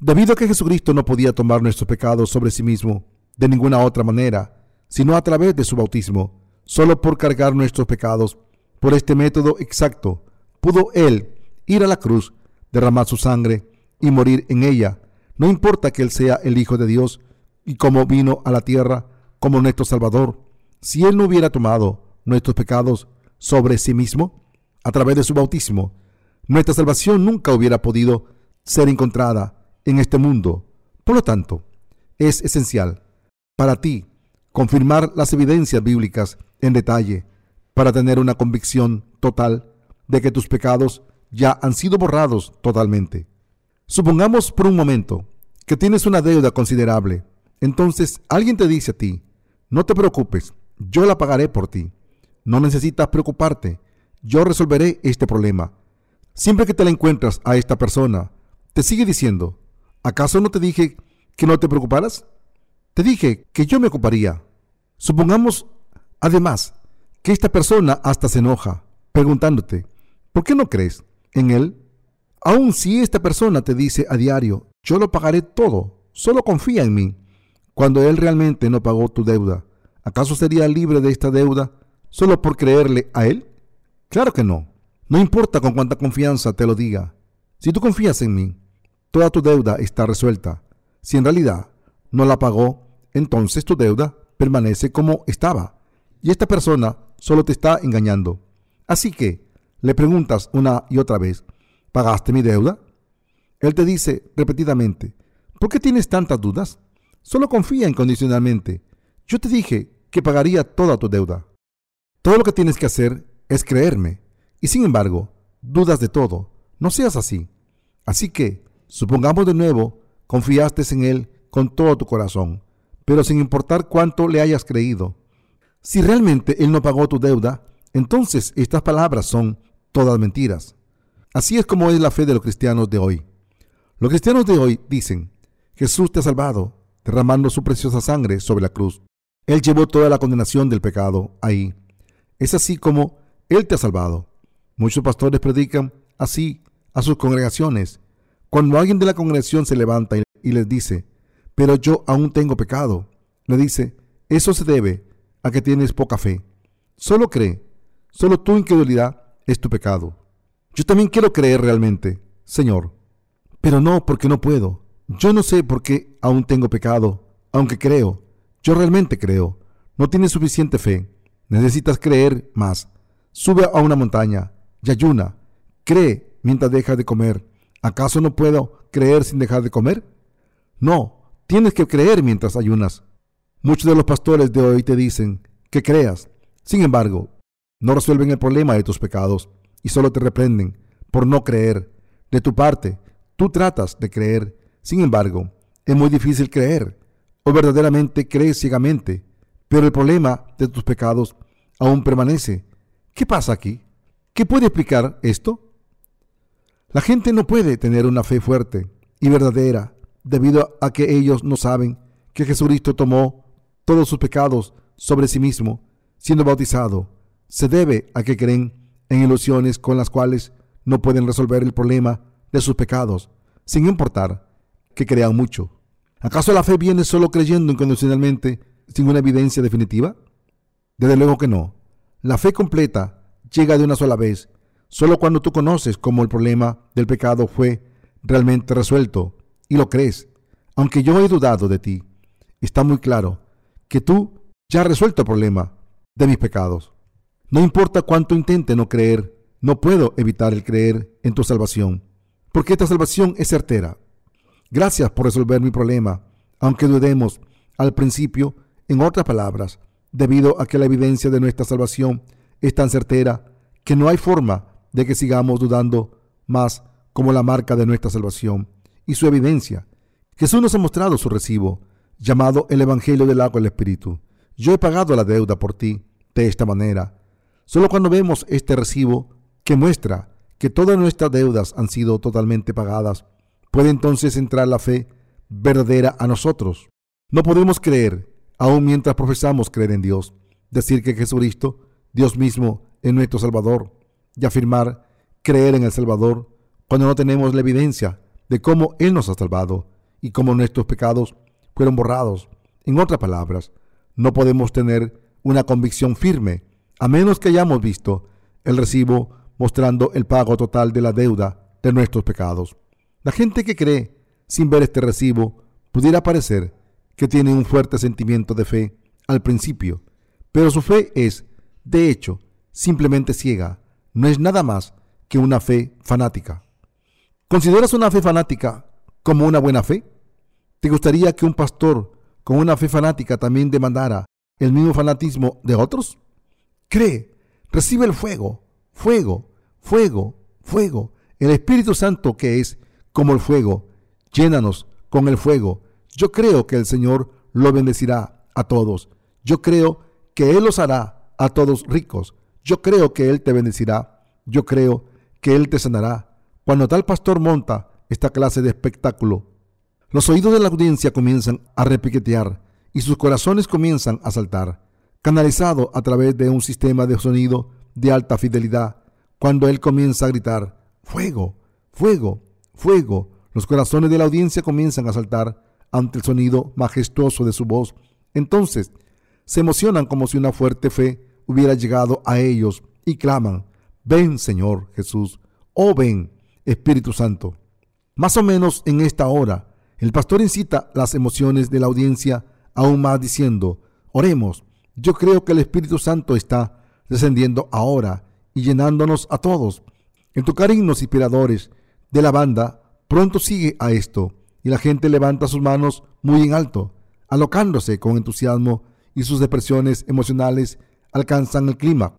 Debido a que Jesucristo no podía tomar nuestros pecados sobre sí mismo de ninguna otra manera, sino a través de su bautismo, solo por cargar nuestros pecados, por este método exacto, pudo Él ir a la cruz, derramar su sangre y morir en ella. No importa que Él sea el Hijo de Dios y como vino a la tierra como nuestro Salvador, si Él no hubiera tomado nuestros pecados sobre sí mismo a través de su bautismo, nuestra salvación nunca hubiera podido ser encontrada en este mundo. Por lo tanto, es esencial para ti confirmar las evidencias bíblicas en detalle para tener una convicción total de que tus pecados ya han sido borrados totalmente. Supongamos por un momento que tienes una deuda considerable. Entonces alguien te dice a ti, no te preocupes, yo la pagaré por ti. No necesitas preocuparte. Yo resolveré este problema. Siempre que te la encuentras a esta persona, te sigue diciendo, ¿acaso no te dije que no te preocuparas? Te dije que yo me ocuparía. Supongamos, además, que esta persona hasta se enoja, preguntándote, ¿por qué no crees en él? Aun si esta persona te dice a diario, yo lo pagaré todo, solo confía en mí, cuando él realmente no pagó tu deuda, ¿Acaso sería libre de esta deuda solo por creerle a Él? Claro que no. No importa con cuánta confianza te lo diga. Si tú confías en mí, toda tu deuda está resuelta. Si en realidad no la pagó, entonces tu deuda permanece como estaba. Y esta persona solo te está engañando. Así que le preguntas una y otra vez, ¿pagaste mi deuda? Él te dice repetidamente, ¿por qué tienes tantas dudas? Solo confía incondicionalmente. Yo te dije que pagaría toda tu deuda. Todo lo que tienes que hacer es creerme. Y sin embargo, dudas de todo. No seas así. Así que, supongamos de nuevo, confiaste en Él con todo tu corazón, pero sin importar cuánto le hayas creído. Si realmente Él no pagó tu deuda, entonces estas palabras son todas mentiras. Así es como es la fe de los cristianos de hoy. Los cristianos de hoy dicen, Jesús te ha salvado, derramando su preciosa sangre sobre la cruz. Él llevó toda la condenación del pecado ahí. Es así como Él te ha salvado. Muchos pastores predican así a sus congregaciones. Cuando alguien de la congregación se levanta y les dice, pero yo aún tengo pecado, le dice, eso se debe a que tienes poca fe. Solo cree, solo tu incredulidad es tu pecado. Yo también quiero creer realmente, Señor, pero no porque no puedo. Yo no sé por qué aún tengo pecado, aunque creo yo realmente creo. No tienes suficiente fe. Necesitas creer más. Sube a una montaña y ayuna. Cree mientras dejas de comer. ¿Acaso no puedo creer sin dejar de comer? No, tienes que creer mientras ayunas. Muchos de los pastores de hoy te dicen que creas. Sin embargo, no resuelven el problema de tus pecados y solo te reprenden por no creer. De tu parte, tú tratas de creer. Sin embargo, es muy difícil creer o verdaderamente crees ciegamente, pero el problema de tus pecados aún permanece. ¿Qué pasa aquí? ¿Qué puede explicar esto? La gente no puede tener una fe fuerte y verdadera, debido a que ellos no saben que Jesucristo tomó todos sus pecados sobre sí mismo, siendo bautizado. Se debe a que creen en ilusiones con las cuales no pueden resolver el problema de sus pecados, sin importar que crean mucho. ¿Acaso la fe viene solo creyendo incondicionalmente sin una evidencia definitiva? Desde luego que no. La fe completa llega de una sola vez, solo cuando tú conoces cómo el problema del pecado fue realmente resuelto y lo crees. Aunque yo he dudado de ti, está muy claro que tú ya has resuelto el problema de mis pecados. No importa cuánto intente no creer, no puedo evitar el creer en tu salvación, porque esta salvación es certera. Gracias por resolver mi problema, aunque dudemos al principio, en otras palabras, debido a que la evidencia de nuestra salvación es tan certera que no hay forma de que sigamos dudando más como la marca de nuestra salvación y su evidencia. Jesús nos ha mostrado su recibo, llamado el Evangelio del agua del Espíritu. Yo he pagado la deuda por ti de esta manera. Solo cuando vemos este recibo que muestra que todas nuestras deudas han sido totalmente pagadas, puede entonces entrar la fe verdadera a nosotros. No podemos creer, aun mientras profesamos creer en Dios, decir que Jesucristo, Dios mismo, es nuestro Salvador, y afirmar creer en el Salvador cuando no tenemos la evidencia de cómo Él nos ha salvado y cómo nuestros pecados fueron borrados. En otras palabras, no podemos tener una convicción firme a menos que hayamos visto el recibo mostrando el pago total de la deuda de nuestros pecados. La gente que cree sin ver este recibo pudiera parecer que tiene un fuerte sentimiento de fe al principio, pero su fe es, de hecho, simplemente ciega, no es nada más que una fe fanática. ¿Consideras una fe fanática como una buena fe? ¿Te gustaría que un pastor con una fe fanática también demandara el mismo fanatismo de otros? Cree, recibe el fuego, fuego, fuego, fuego, el Espíritu Santo que es como el fuego. Llénanos con el fuego. Yo creo que el Señor lo bendecirá a todos. Yo creo que Él los hará a todos ricos. Yo creo que Él te bendecirá. Yo creo que Él te sanará. Cuando tal pastor monta esta clase de espectáculo, los oídos de la audiencia comienzan a repiquetear y sus corazones comienzan a saltar, canalizado a través de un sistema de sonido de alta fidelidad. Cuando Él comienza a gritar, fuego, fuego, fuego, los corazones de la audiencia comienzan a saltar ante el sonido majestuoso de su voz. Entonces se emocionan como si una fuerte fe hubiera llegado a ellos y claman, ven Señor Jesús, oh ven Espíritu Santo. Más o menos en esta hora, el pastor incita las emociones de la audiencia aún más diciendo, oremos, yo creo que el Espíritu Santo está descendiendo ahora y llenándonos a todos. En tocar himnos inspiradores de la banda pronto sigue a esto y la gente levanta sus manos muy en alto, alocándose con entusiasmo y sus depresiones emocionales alcanzan el clima.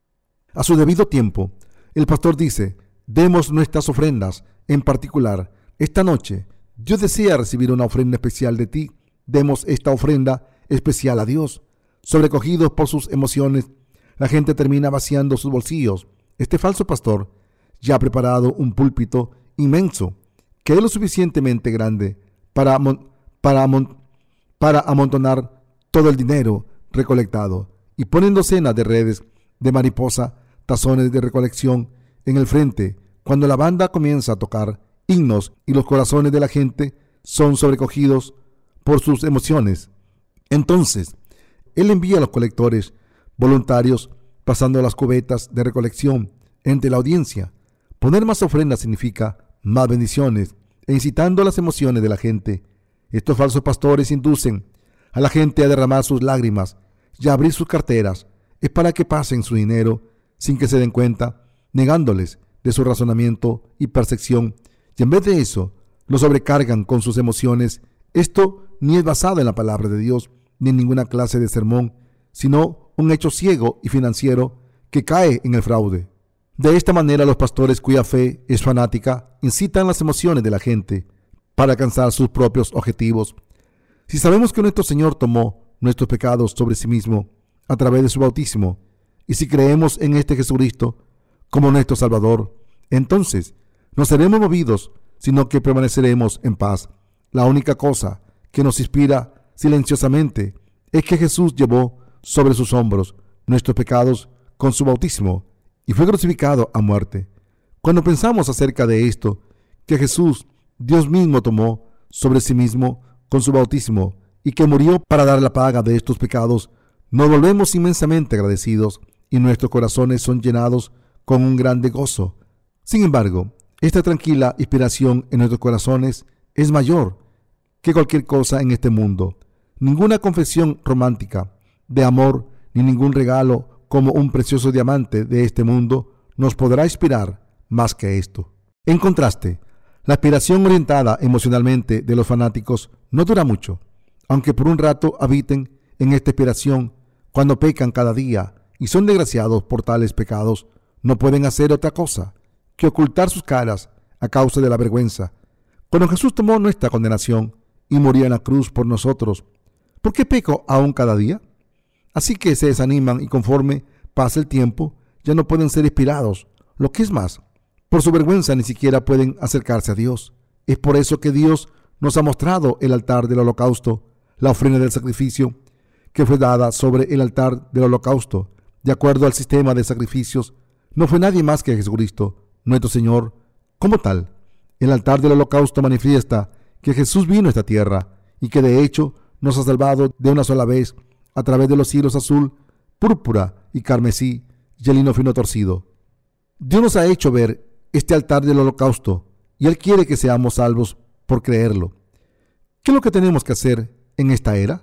A su debido tiempo, el pastor dice, demos nuestras ofrendas, en particular, esta noche, Dios desea recibir una ofrenda especial de ti, demos esta ofrenda especial a Dios. Sobrecogidos por sus emociones, la gente termina vaciando sus bolsillos. Este falso pastor ya ha preparado un púlpito inmenso, que es lo suficientemente grande para, para amontonar todo el dinero recolectado y ponen docenas de redes de mariposa, tazones de recolección en el frente. Cuando la banda comienza a tocar himnos y los corazones de la gente son sobrecogidos por sus emociones. Entonces, Él envía a los colectores voluntarios pasando las cubetas de recolección entre la audiencia. Poner más ofrendas significa más bendiciones e incitando las emociones de la gente. Estos falsos pastores inducen a la gente a derramar sus lágrimas y abrir sus carteras. Es para que pasen su dinero sin que se den cuenta, negándoles de su razonamiento y percepción. Y en vez de eso, lo sobrecargan con sus emociones. Esto ni es basado en la palabra de Dios, ni en ninguna clase de sermón, sino un hecho ciego y financiero que cae en el fraude. De esta manera los pastores cuya fe es fanática incitan las emociones de la gente para alcanzar sus propios objetivos. Si sabemos que nuestro Señor tomó nuestros pecados sobre sí mismo a través de su bautismo, y si creemos en este Jesucristo como nuestro Salvador, entonces no seremos movidos sino que permaneceremos en paz. La única cosa que nos inspira silenciosamente es que Jesús llevó sobre sus hombros nuestros pecados con su bautismo y fue crucificado a muerte. Cuando pensamos acerca de esto, que Jesús, Dios mismo, tomó sobre sí mismo con su bautismo y que murió para dar la paga de estos pecados, nos volvemos inmensamente agradecidos y nuestros corazones son llenados con un grande gozo. Sin embargo, esta tranquila inspiración en nuestros corazones es mayor que cualquier cosa en este mundo. Ninguna confesión romántica de amor ni ningún regalo como un precioso diamante de este mundo nos podrá inspirar más que esto. En contraste, la aspiración orientada emocionalmente de los fanáticos no dura mucho, aunque por un rato habiten en esta inspiración cuando pecan cada día y son desgraciados por tales pecados, no pueden hacer otra cosa que ocultar sus caras a causa de la vergüenza. Cuando Jesús tomó nuestra condenación y murió en la cruz por nosotros, ¿por qué peco aún cada día? Así que se desaniman y conforme pasa el tiempo, ya no pueden ser inspirados. Lo que es más, por su vergüenza ni siquiera pueden acercarse a Dios. Es por eso que Dios nos ha mostrado el altar del holocausto, la ofrenda del sacrificio, que fue dada sobre el altar del holocausto, de acuerdo al sistema de sacrificios. No fue nadie más que Jesucristo, nuestro Señor. Como tal, el altar del holocausto manifiesta que Jesús vino a esta tierra y que de hecho nos ha salvado de una sola vez a través de los hilos azul, púrpura y carmesí y el lino fino torcido. Dios nos ha hecho ver este altar del holocausto y Él quiere que seamos salvos por creerlo. ¿Qué es lo que tenemos que hacer en esta era?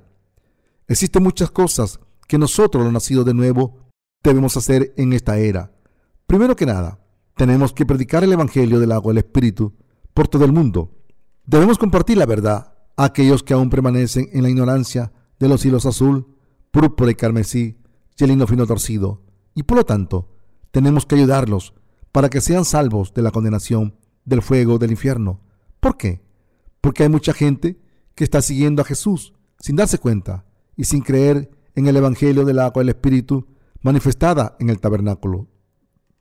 Existen muchas cosas que nosotros, los nacidos de nuevo, debemos hacer en esta era. Primero que nada, tenemos que predicar el Evangelio del agua del Espíritu por todo el mundo. Debemos compartir la verdad a aquellos que aún permanecen en la ignorancia de los hilos azul, púrpura y carmesí y el lino fino torcido. Y por lo tanto, tenemos que ayudarlos para que sean salvos de la condenación, del fuego, del infierno. ¿Por qué? Porque hay mucha gente que está siguiendo a Jesús sin darse cuenta y sin creer en el Evangelio del agua del Espíritu manifestada en el tabernáculo.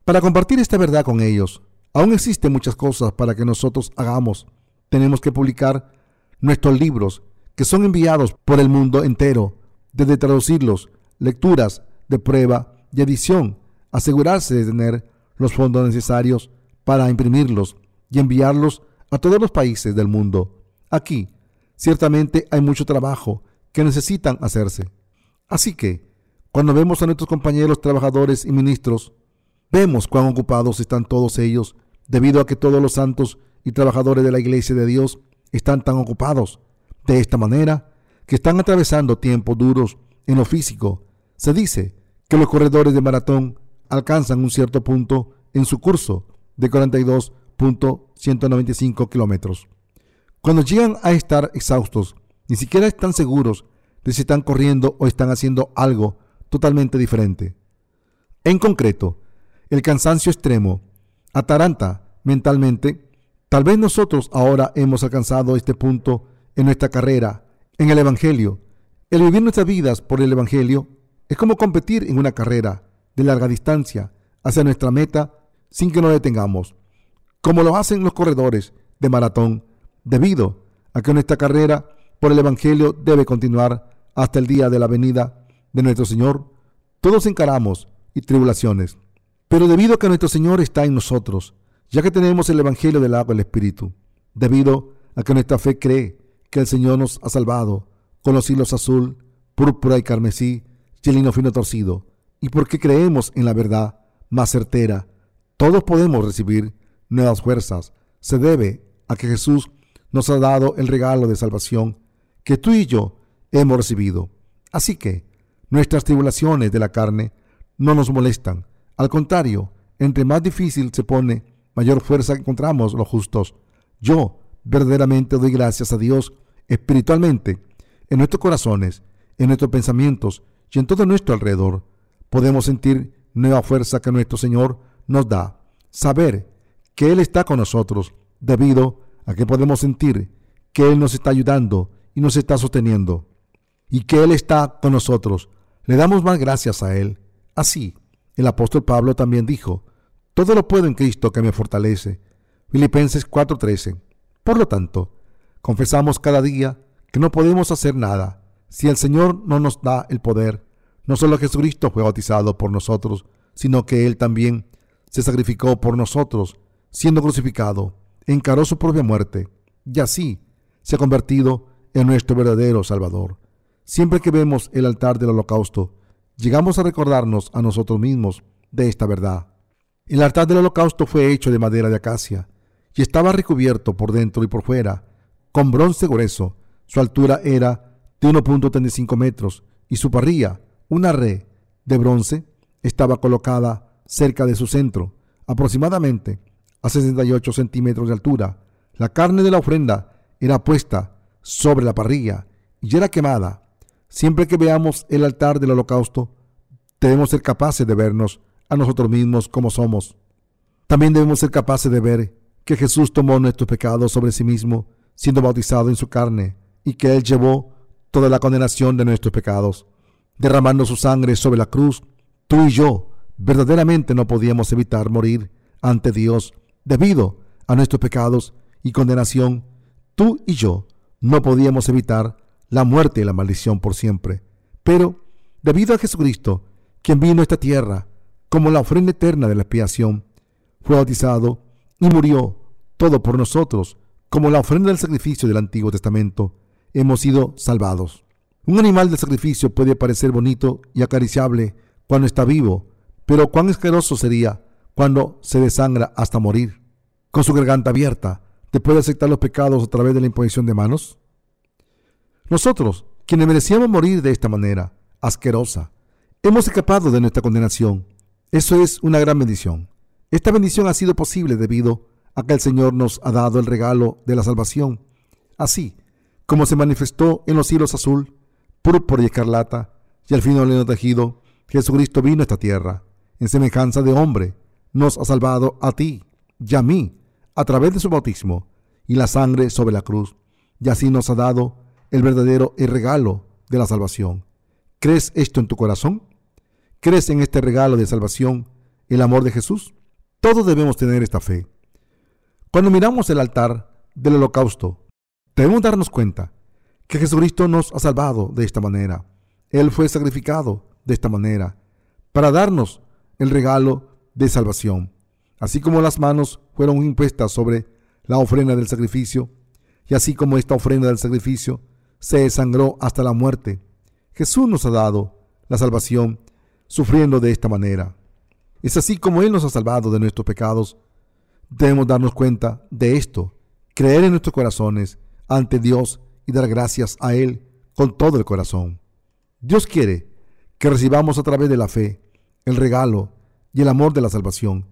Para compartir esta verdad con ellos, aún existen muchas cosas para que nosotros hagamos. Tenemos que publicar nuestros libros que son enviados por el mundo entero, desde traducirlos, lecturas de prueba y edición, asegurarse de tener los fondos necesarios para imprimirlos y enviarlos a todos los países del mundo. Aquí, ciertamente hay mucho trabajo que necesitan hacerse. Así que, cuando vemos a nuestros compañeros trabajadores y ministros, vemos cuán ocupados están todos ellos debido a que todos los santos y trabajadores de la iglesia de Dios están tan ocupados de esta manera que están atravesando tiempos duros en lo físico. Se dice que los corredores de maratón alcanzan un cierto punto en su curso de 42.195 kilómetros. Cuando llegan a estar exhaustos, ni siquiera están seguros de si están corriendo o están haciendo algo totalmente diferente. En concreto, el cansancio extremo ataranta mentalmente. Tal vez nosotros ahora hemos alcanzado este punto en nuestra carrera, en el Evangelio. El vivir nuestras vidas por el Evangelio es como competir en una carrera de larga distancia hacia nuestra meta sin que nos detengamos, como lo hacen los corredores de maratón, debido a que nuestra carrera por el Evangelio debe continuar hasta el día de la venida de nuestro Señor, todos encaramos y tribulaciones. Pero debido a que nuestro Señor está en nosotros, ya que tenemos el Evangelio del agua del Espíritu, debido a que nuestra fe cree que el Señor nos ha salvado con los hilos azul, púrpura y carmesí y el lino fino torcido, y porque creemos en la verdad más certera, todos podemos recibir nuevas fuerzas. Se debe a que Jesús nos ha dado el regalo de salvación que tú y yo hemos recibido. Así que, Nuestras tribulaciones de la carne no nos molestan. Al contrario, entre más difícil se pone, mayor fuerza encontramos los justos. Yo verdaderamente doy gracias a Dios espiritualmente en nuestros corazones, en nuestros pensamientos y en todo nuestro alrededor. Podemos sentir nueva fuerza que nuestro Señor nos da. Saber que Él está con nosotros debido que podemos sentir que Él nos está ayudando y nos está sosteniendo y que Él está con nosotros le damos más gracias a Él. Así, el apóstol Pablo también dijo, todo lo puedo en Cristo que me fortalece. Filipenses 4:13. Por lo tanto, confesamos cada día que no podemos hacer nada si el Señor no nos da el poder. No solo Jesucristo fue bautizado por nosotros, sino que Él también se sacrificó por nosotros, siendo crucificado, encaró su propia muerte, y así se ha convertido en nuestro verdadero Salvador. Siempre que vemos el altar del holocausto, llegamos a recordarnos a nosotros mismos de esta verdad. El altar del holocausto fue hecho de madera de acacia y estaba recubierto por dentro y por fuera con bronce grueso. Su altura era de 1.35 metros y su parrilla, una red de bronce, estaba colocada cerca de su centro, aproximadamente a 68 centímetros de altura. La carne de la ofrenda era puesta sobre la parrilla y era quemada. Siempre que veamos el altar del holocausto, debemos ser capaces de vernos a nosotros mismos como somos. También debemos ser capaces de ver que Jesús tomó nuestros pecados sobre sí mismo, siendo bautizado en su carne, y que Él llevó toda la condenación de nuestros pecados, derramando su sangre sobre la cruz. Tú y yo verdaderamente no podíamos evitar morir ante Dios debido a nuestros pecados y condenación. Tú y yo no podíamos evitar la muerte y la maldición por siempre. Pero, debido a Jesucristo, quien vino a esta tierra como la ofrenda eterna de la expiación, fue bautizado y murió todo por nosotros, como la ofrenda del sacrificio del Antiguo Testamento, hemos sido salvados. Un animal de sacrificio puede parecer bonito y acariciable cuando está vivo, pero cuán asqueroso sería cuando se desangra hasta morir. Con su garganta abierta, ¿te puede aceptar los pecados a través de la imposición de manos? Nosotros, quienes merecíamos morir de esta manera, asquerosa, hemos escapado de nuestra condenación eso es una gran bendición. Esta bendición ha sido posible debido a que el Señor nos ha dado el regalo de la salvación. Así como se manifestó en los hilos azul, púrpura y escarlata, y al fino lino tejido, Jesucristo vino a esta tierra, en semejanza de hombre, nos ha salvado a ti y a mí, a través de su bautismo y la sangre sobre la cruz, y así nos ha dado el verdadero regalo de la salvación. ¿Crees esto en tu corazón? ¿Crees en este regalo de salvación, el amor de Jesús? Todos debemos tener esta fe. Cuando miramos el altar del holocausto, debemos darnos cuenta que Jesucristo nos ha salvado de esta manera. Él fue sacrificado de esta manera para darnos el regalo de salvación. Así como las manos fueron impuestas sobre la ofrenda del sacrificio, y así como esta ofrenda del sacrificio se desangró hasta la muerte, Jesús nos ha dado la salvación sufriendo de esta manera. Es así como Él nos ha salvado de nuestros pecados. Debemos darnos cuenta de esto, creer en nuestros corazones ante Dios y dar gracias a Él con todo el corazón. Dios quiere que recibamos a través de la fe el regalo y el amor de la salvación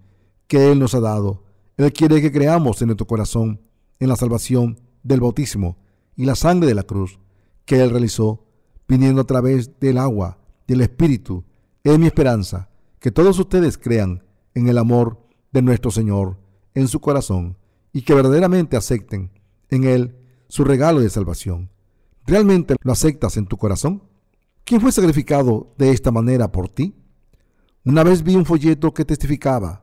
que Él nos ha dado. Él quiere que creamos en nuestro corazón en la salvación del bautismo y la sangre de la cruz que Él realizó, viniendo a través del agua, del Espíritu es mi esperanza que todos ustedes crean en el amor de nuestro Señor en su corazón y que verdaderamente acepten en Él su regalo de salvación. ¿Realmente lo aceptas en tu corazón? ¿Quién fue sacrificado de esta manera por ti? Una vez vi un folleto que testificaba,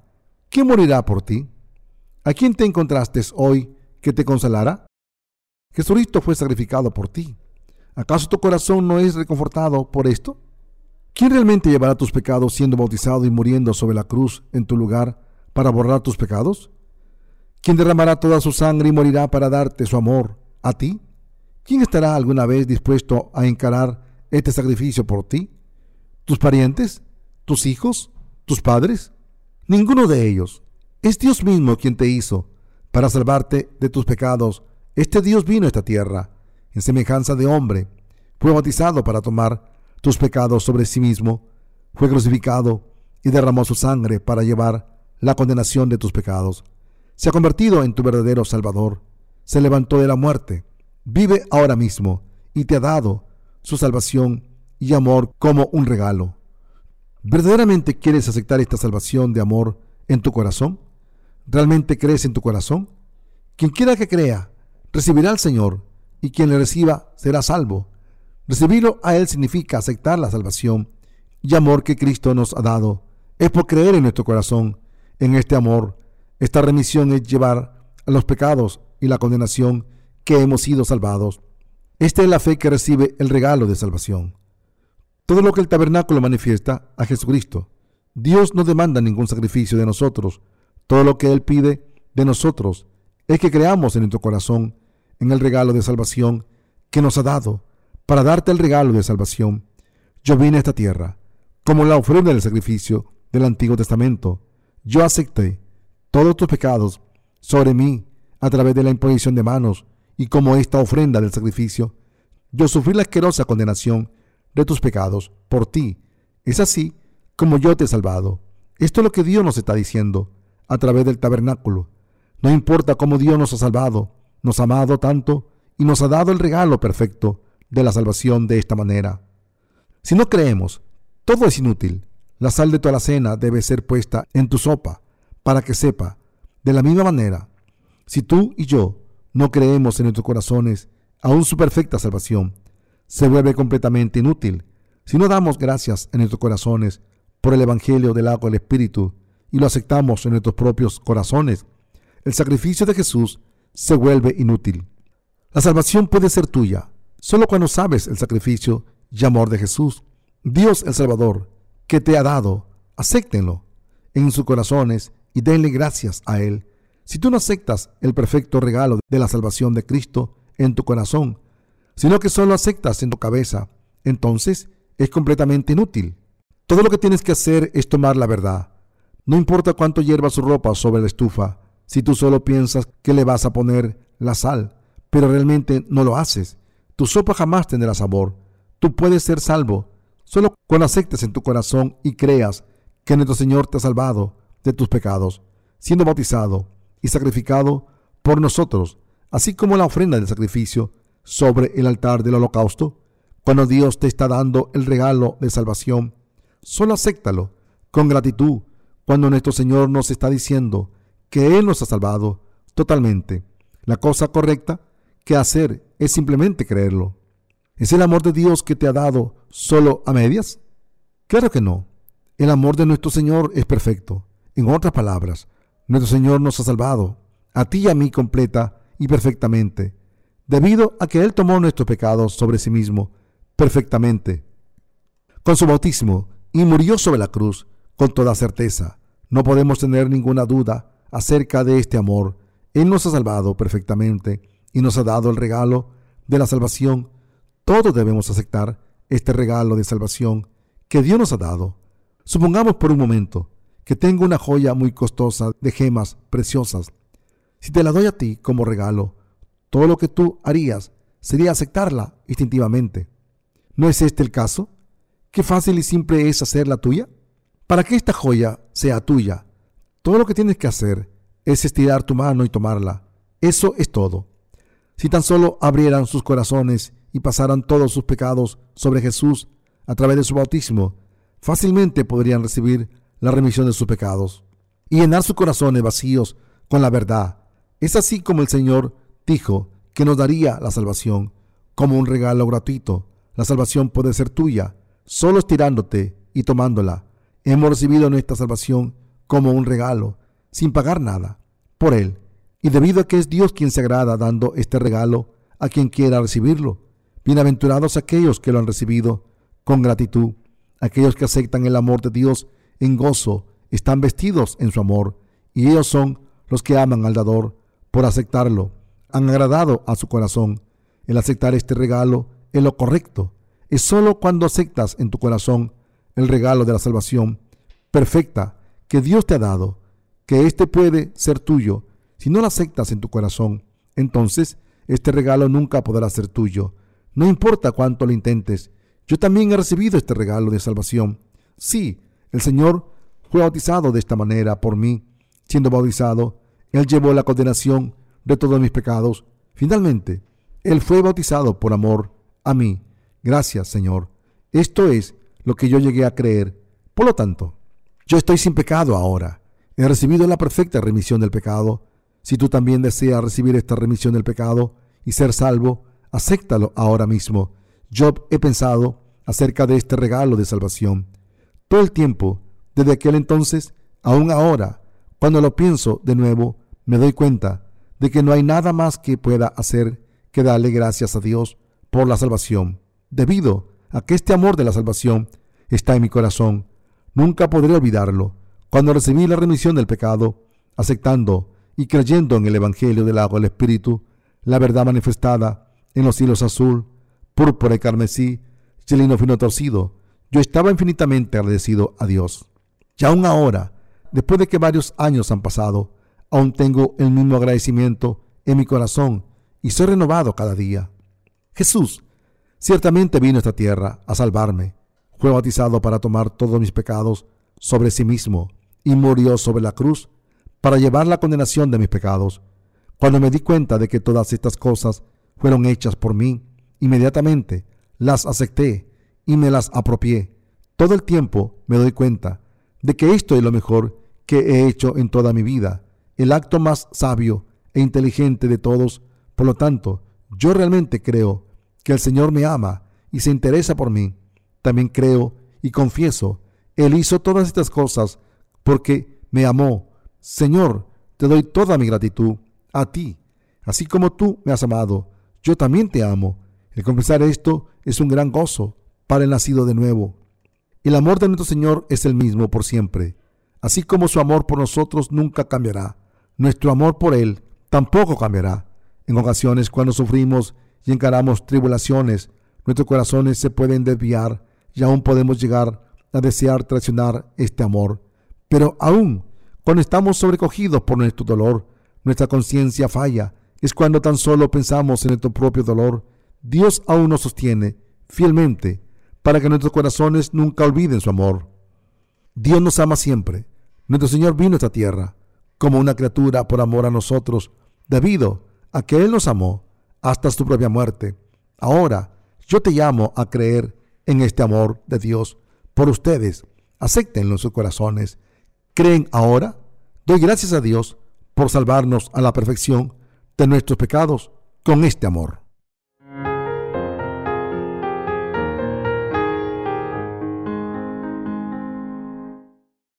¿quién morirá por ti? ¿A quién te encontraste hoy que te consolará? Jesucristo fue sacrificado por ti. ¿Acaso tu corazón no es reconfortado por esto? ¿Quién realmente llevará tus pecados siendo bautizado y muriendo sobre la cruz en tu lugar para borrar tus pecados? ¿Quién derramará toda su sangre y morirá para darte su amor a ti? ¿Quién estará alguna vez dispuesto a encarar este sacrificio por ti? ¿Tus parientes? ¿Tus hijos? ¿Tus padres? Ninguno de ellos. Es Dios mismo quien te hizo para salvarte de tus pecados. Este Dios vino a esta tierra en semejanza de hombre. Fue bautizado para tomar tus pecados sobre sí mismo, fue crucificado y derramó su sangre para llevar la condenación de tus pecados. Se ha convertido en tu verdadero Salvador. Se levantó de la muerte. Vive ahora mismo y te ha dado su salvación y amor como un regalo. ¿Verdaderamente quieres aceptar esta salvación de amor en tu corazón? ¿Realmente crees en tu corazón? Quien quiera que crea, recibirá al Señor, y quien le reciba será salvo. Recibirlo a Él significa aceptar la salvación y amor que Cristo nos ha dado. Es por creer en nuestro corazón, en este amor. Esta remisión es llevar a los pecados y la condenación que hemos sido salvados. Esta es la fe que recibe el regalo de salvación. Todo lo que el tabernáculo manifiesta a Jesucristo. Dios no demanda ningún sacrificio de nosotros. Todo lo que Él pide de nosotros es que creamos en nuestro corazón en el regalo de salvación que nos ha dado para darte el regalo de salvación. Yo vine a esta tierra como la ofrenda del sacrificio del Antiguo Testamento. Yo acepté todos tus pecados sobre mí a través de la imposición de manos y como esta ofrenda del sacrificio, yo sufrí la asquerosa condenación de tus pecados por ti. Es así como yo te he salvado. Esto es lo que Dios nos está diciendo a través del tabernáculo. No importa cómo Dios nos ha salvado, nos ha amado tanto y nos ha dado el regalo perfecto de la salvación de esta manera. Si no creemos, todo es inútil. La sal de toda la cena debe ser puesta en tu sopa para que sepa. De la misma manera, si tú y yo no creemos en nuestros corazones aún su perfecta salvación, se vuelve completamente inútil. Si no damos gracias en nuestros corazones por el Evangelio del agua del Espíritu y lo aceptamos en nuestros propios corazones, el sacrificio de Jesús se vuelve inútil. La salvación puede ser tuya solo cuando sabes el sacrificio y amor de Jesús. Dios el Salvador, que te ha dado, acéptenlo en sus corazones y denle gracias a Él. Si tú no aceptas el perfecto regalo de la salvación de Cristo en tu corazón, sino que solo aceptas en tu cabeza, entonces es completamente inútil. Todo lo que tienes que hacer es tomar la verdad. No importa cuánto hierva su ropa sobre la estufa, si tú solo piensas que le vas a poner la sal, pero realmente no lo haces. Tu sopa jamás tendrá sabor. Tú puedes ser salvo solo cuando aceptes en tu corazón y creas que nuestro Señor te ha salvado de tus pecados, siendo bautizado y sacrificado por nosotros, así como la ofrenda del sacrificio sobre el altar del holocausto. Cuando Dios te está dando el regalo de salvación, solo acéptalo con gratitud cuando nuestro Señor nos está diciendo que Él nos ha salvado totalmente. La cosa correcta que hacer es simplemente creerlo. ¿Es el amor de Dios que te ha dado solo a medias? Claro que no. El amor de nuestro Señor es perfecto. En otras palabras, nuestro Señor nos ha salvado, a ti y a mí completa y perfectamente, debido a que Él tomó nuestros pecados sobre sí mismo perfectamente. Con su bautismo y murió sobre la cruz con toda certeza. No podemos tener ninguna duda acerca de este amor. Él nos ha salvado perfectamente y nos ha dado el regalo de la salvación. Todos debemos aceptar este regalo de salvación que Dios nos ha dado. Supongamos por un momento que tengo una joya muy costosa de gemas preciosas. Si te la doy a ti como regalo, todo lo que tú harías sería aceptarla instintivamente. ¿No es este el caso? ¿Qué fácil y simple es hacerla tuya? Para que esta joya sea tuya, todo lo que tienes que hacer es estirar tu mano y tomarla. Eso es todo. Si tan solo abrieran sus corazones y pasaran todos sus pecados sobre Jesús a través de su bautismo, fácilmente podrían recibir la remisión de sus pecados y llenar sus corazones vacíos con la verdad. Es así como el Señor dijo que nos daría la salvación como un regalo gratuito. La salvación puede ser tuya solo estirándote y tomándola. Hemos recibido nuestra salvación como un regalo, sin pagar nada, por Él, y debido a que es Dios quien se agrada dando este regalo a quien quiera recibirlo. Bienaventurados aquellos que lo han recibido con gratitud, aquellos que aceptan el amor de Dios en gozo, están vestidos en su amor, y ellos son los que aman al dador por aceptarlo, han agradado a su corazón. El aceptar este regalo es lo correcto. Es solo cuando aceptas en tu corazón el regalo de la salvación perfecta que Dios te ha dado, que éste puede ser tuyo. Si no lo aceptas en tu corazón, entonces este regalo nunca podrá ser tuyo. No importa cuánto lo intentes. Yo también he recibido este regalo de salvación. Sí, el Señor fue bautizado de esta manera por mí. Siendo bautizado, Él llevó la condenación de todos mis pecados. Finalmente, Él fue bautizado por amor a mí. Gracias, Señor. Esto es lo que yo llegué a creer. Por lo tanto, yo estoy sin pecado ahora. He recibido la perfecta remisión del pecado. Si tú también deseas recibir esta remisión del pecado y ser salvo, acéptalo ahora mismo. Yo he pensado acerca de este regalo de salvación. Todo el tiempo, desde aquel entonces, aún ahora, cuando lo pienso de nuevo, me doy cuenta de que no hay nada más que pueda hacer que darle gracias a Dios por la salvación. Debido a que este amor de la salvación está en mi corazón, nunca podré olvidarlo. Cuando recibí la remisión del pecado, aceptando y creyendo en el Evangelio del agua del Espíritu, la verdad manifestada en los hilos azul, púrpura y carmesí, lino fino torcido, yo estaba infinitamente agradecido a Dios. Y aún ahora, después de que varios años han pasado, aún tengo el mismo agradecimiento en mi corazón y soy renovado cada día. Jesús ciertamente vino a esta tierra a salvarme. Fue bautizado para tomar todos mis pecados sobre sí mismo y murió sobre la cruz para llevar la condenación de mis pecados. Cuando me di cuenta de que todas estas cosas fueron hechas por mí, inmediatamente las acepté y me las apropié. Todo el tiempo me doy cuenta de que esto es lo mejor que he hecho en toda mi vida, el acto más sabio e inteligente de todos. Por lo tanto, yo realmente creo que el Señor me ama y se interesa por mí. También creo y confieso, Él hizo todas estas cosas porque me amó. Señor, te doy toda mi gratitud a ti. Así como tú me has amado, yo también te amo. El confesar esto es un gran gozo para el nacido de nuevo. El amor de nuestro Señor es el mismo por siempre, así como su amor por nosotros nunca cambiará. Nuestro amor por Él tampoco cambiará. En ocasiones, cuando sufrimos y encaramos tribulaciones, nuestros corazones se pueden desviar y aún podemos llegar a desear traicionar este amor. Pero aún cuando estamos sobrecogidos por nuestro dolor, nuestra conciencia falla. Es cuando tan solo pensamos en nuestro propio dolor. Dios aún nos sostiene fielmente para que nuestros corazones nunca olviden su amor. Dios nos ama siempre. Nuestro Señor vino a esta tierra como una criatura por amor a nosotros, debido a que Él nos amó hasta su propia muerte. Ahora yo te llamo a creer en este amor de Dios por ustedes. Acéptenlo en sus corazones. ¿Creen ahora? Doy gracias a Dios por salvarnos a la perfección de nuestros pecados con este amor.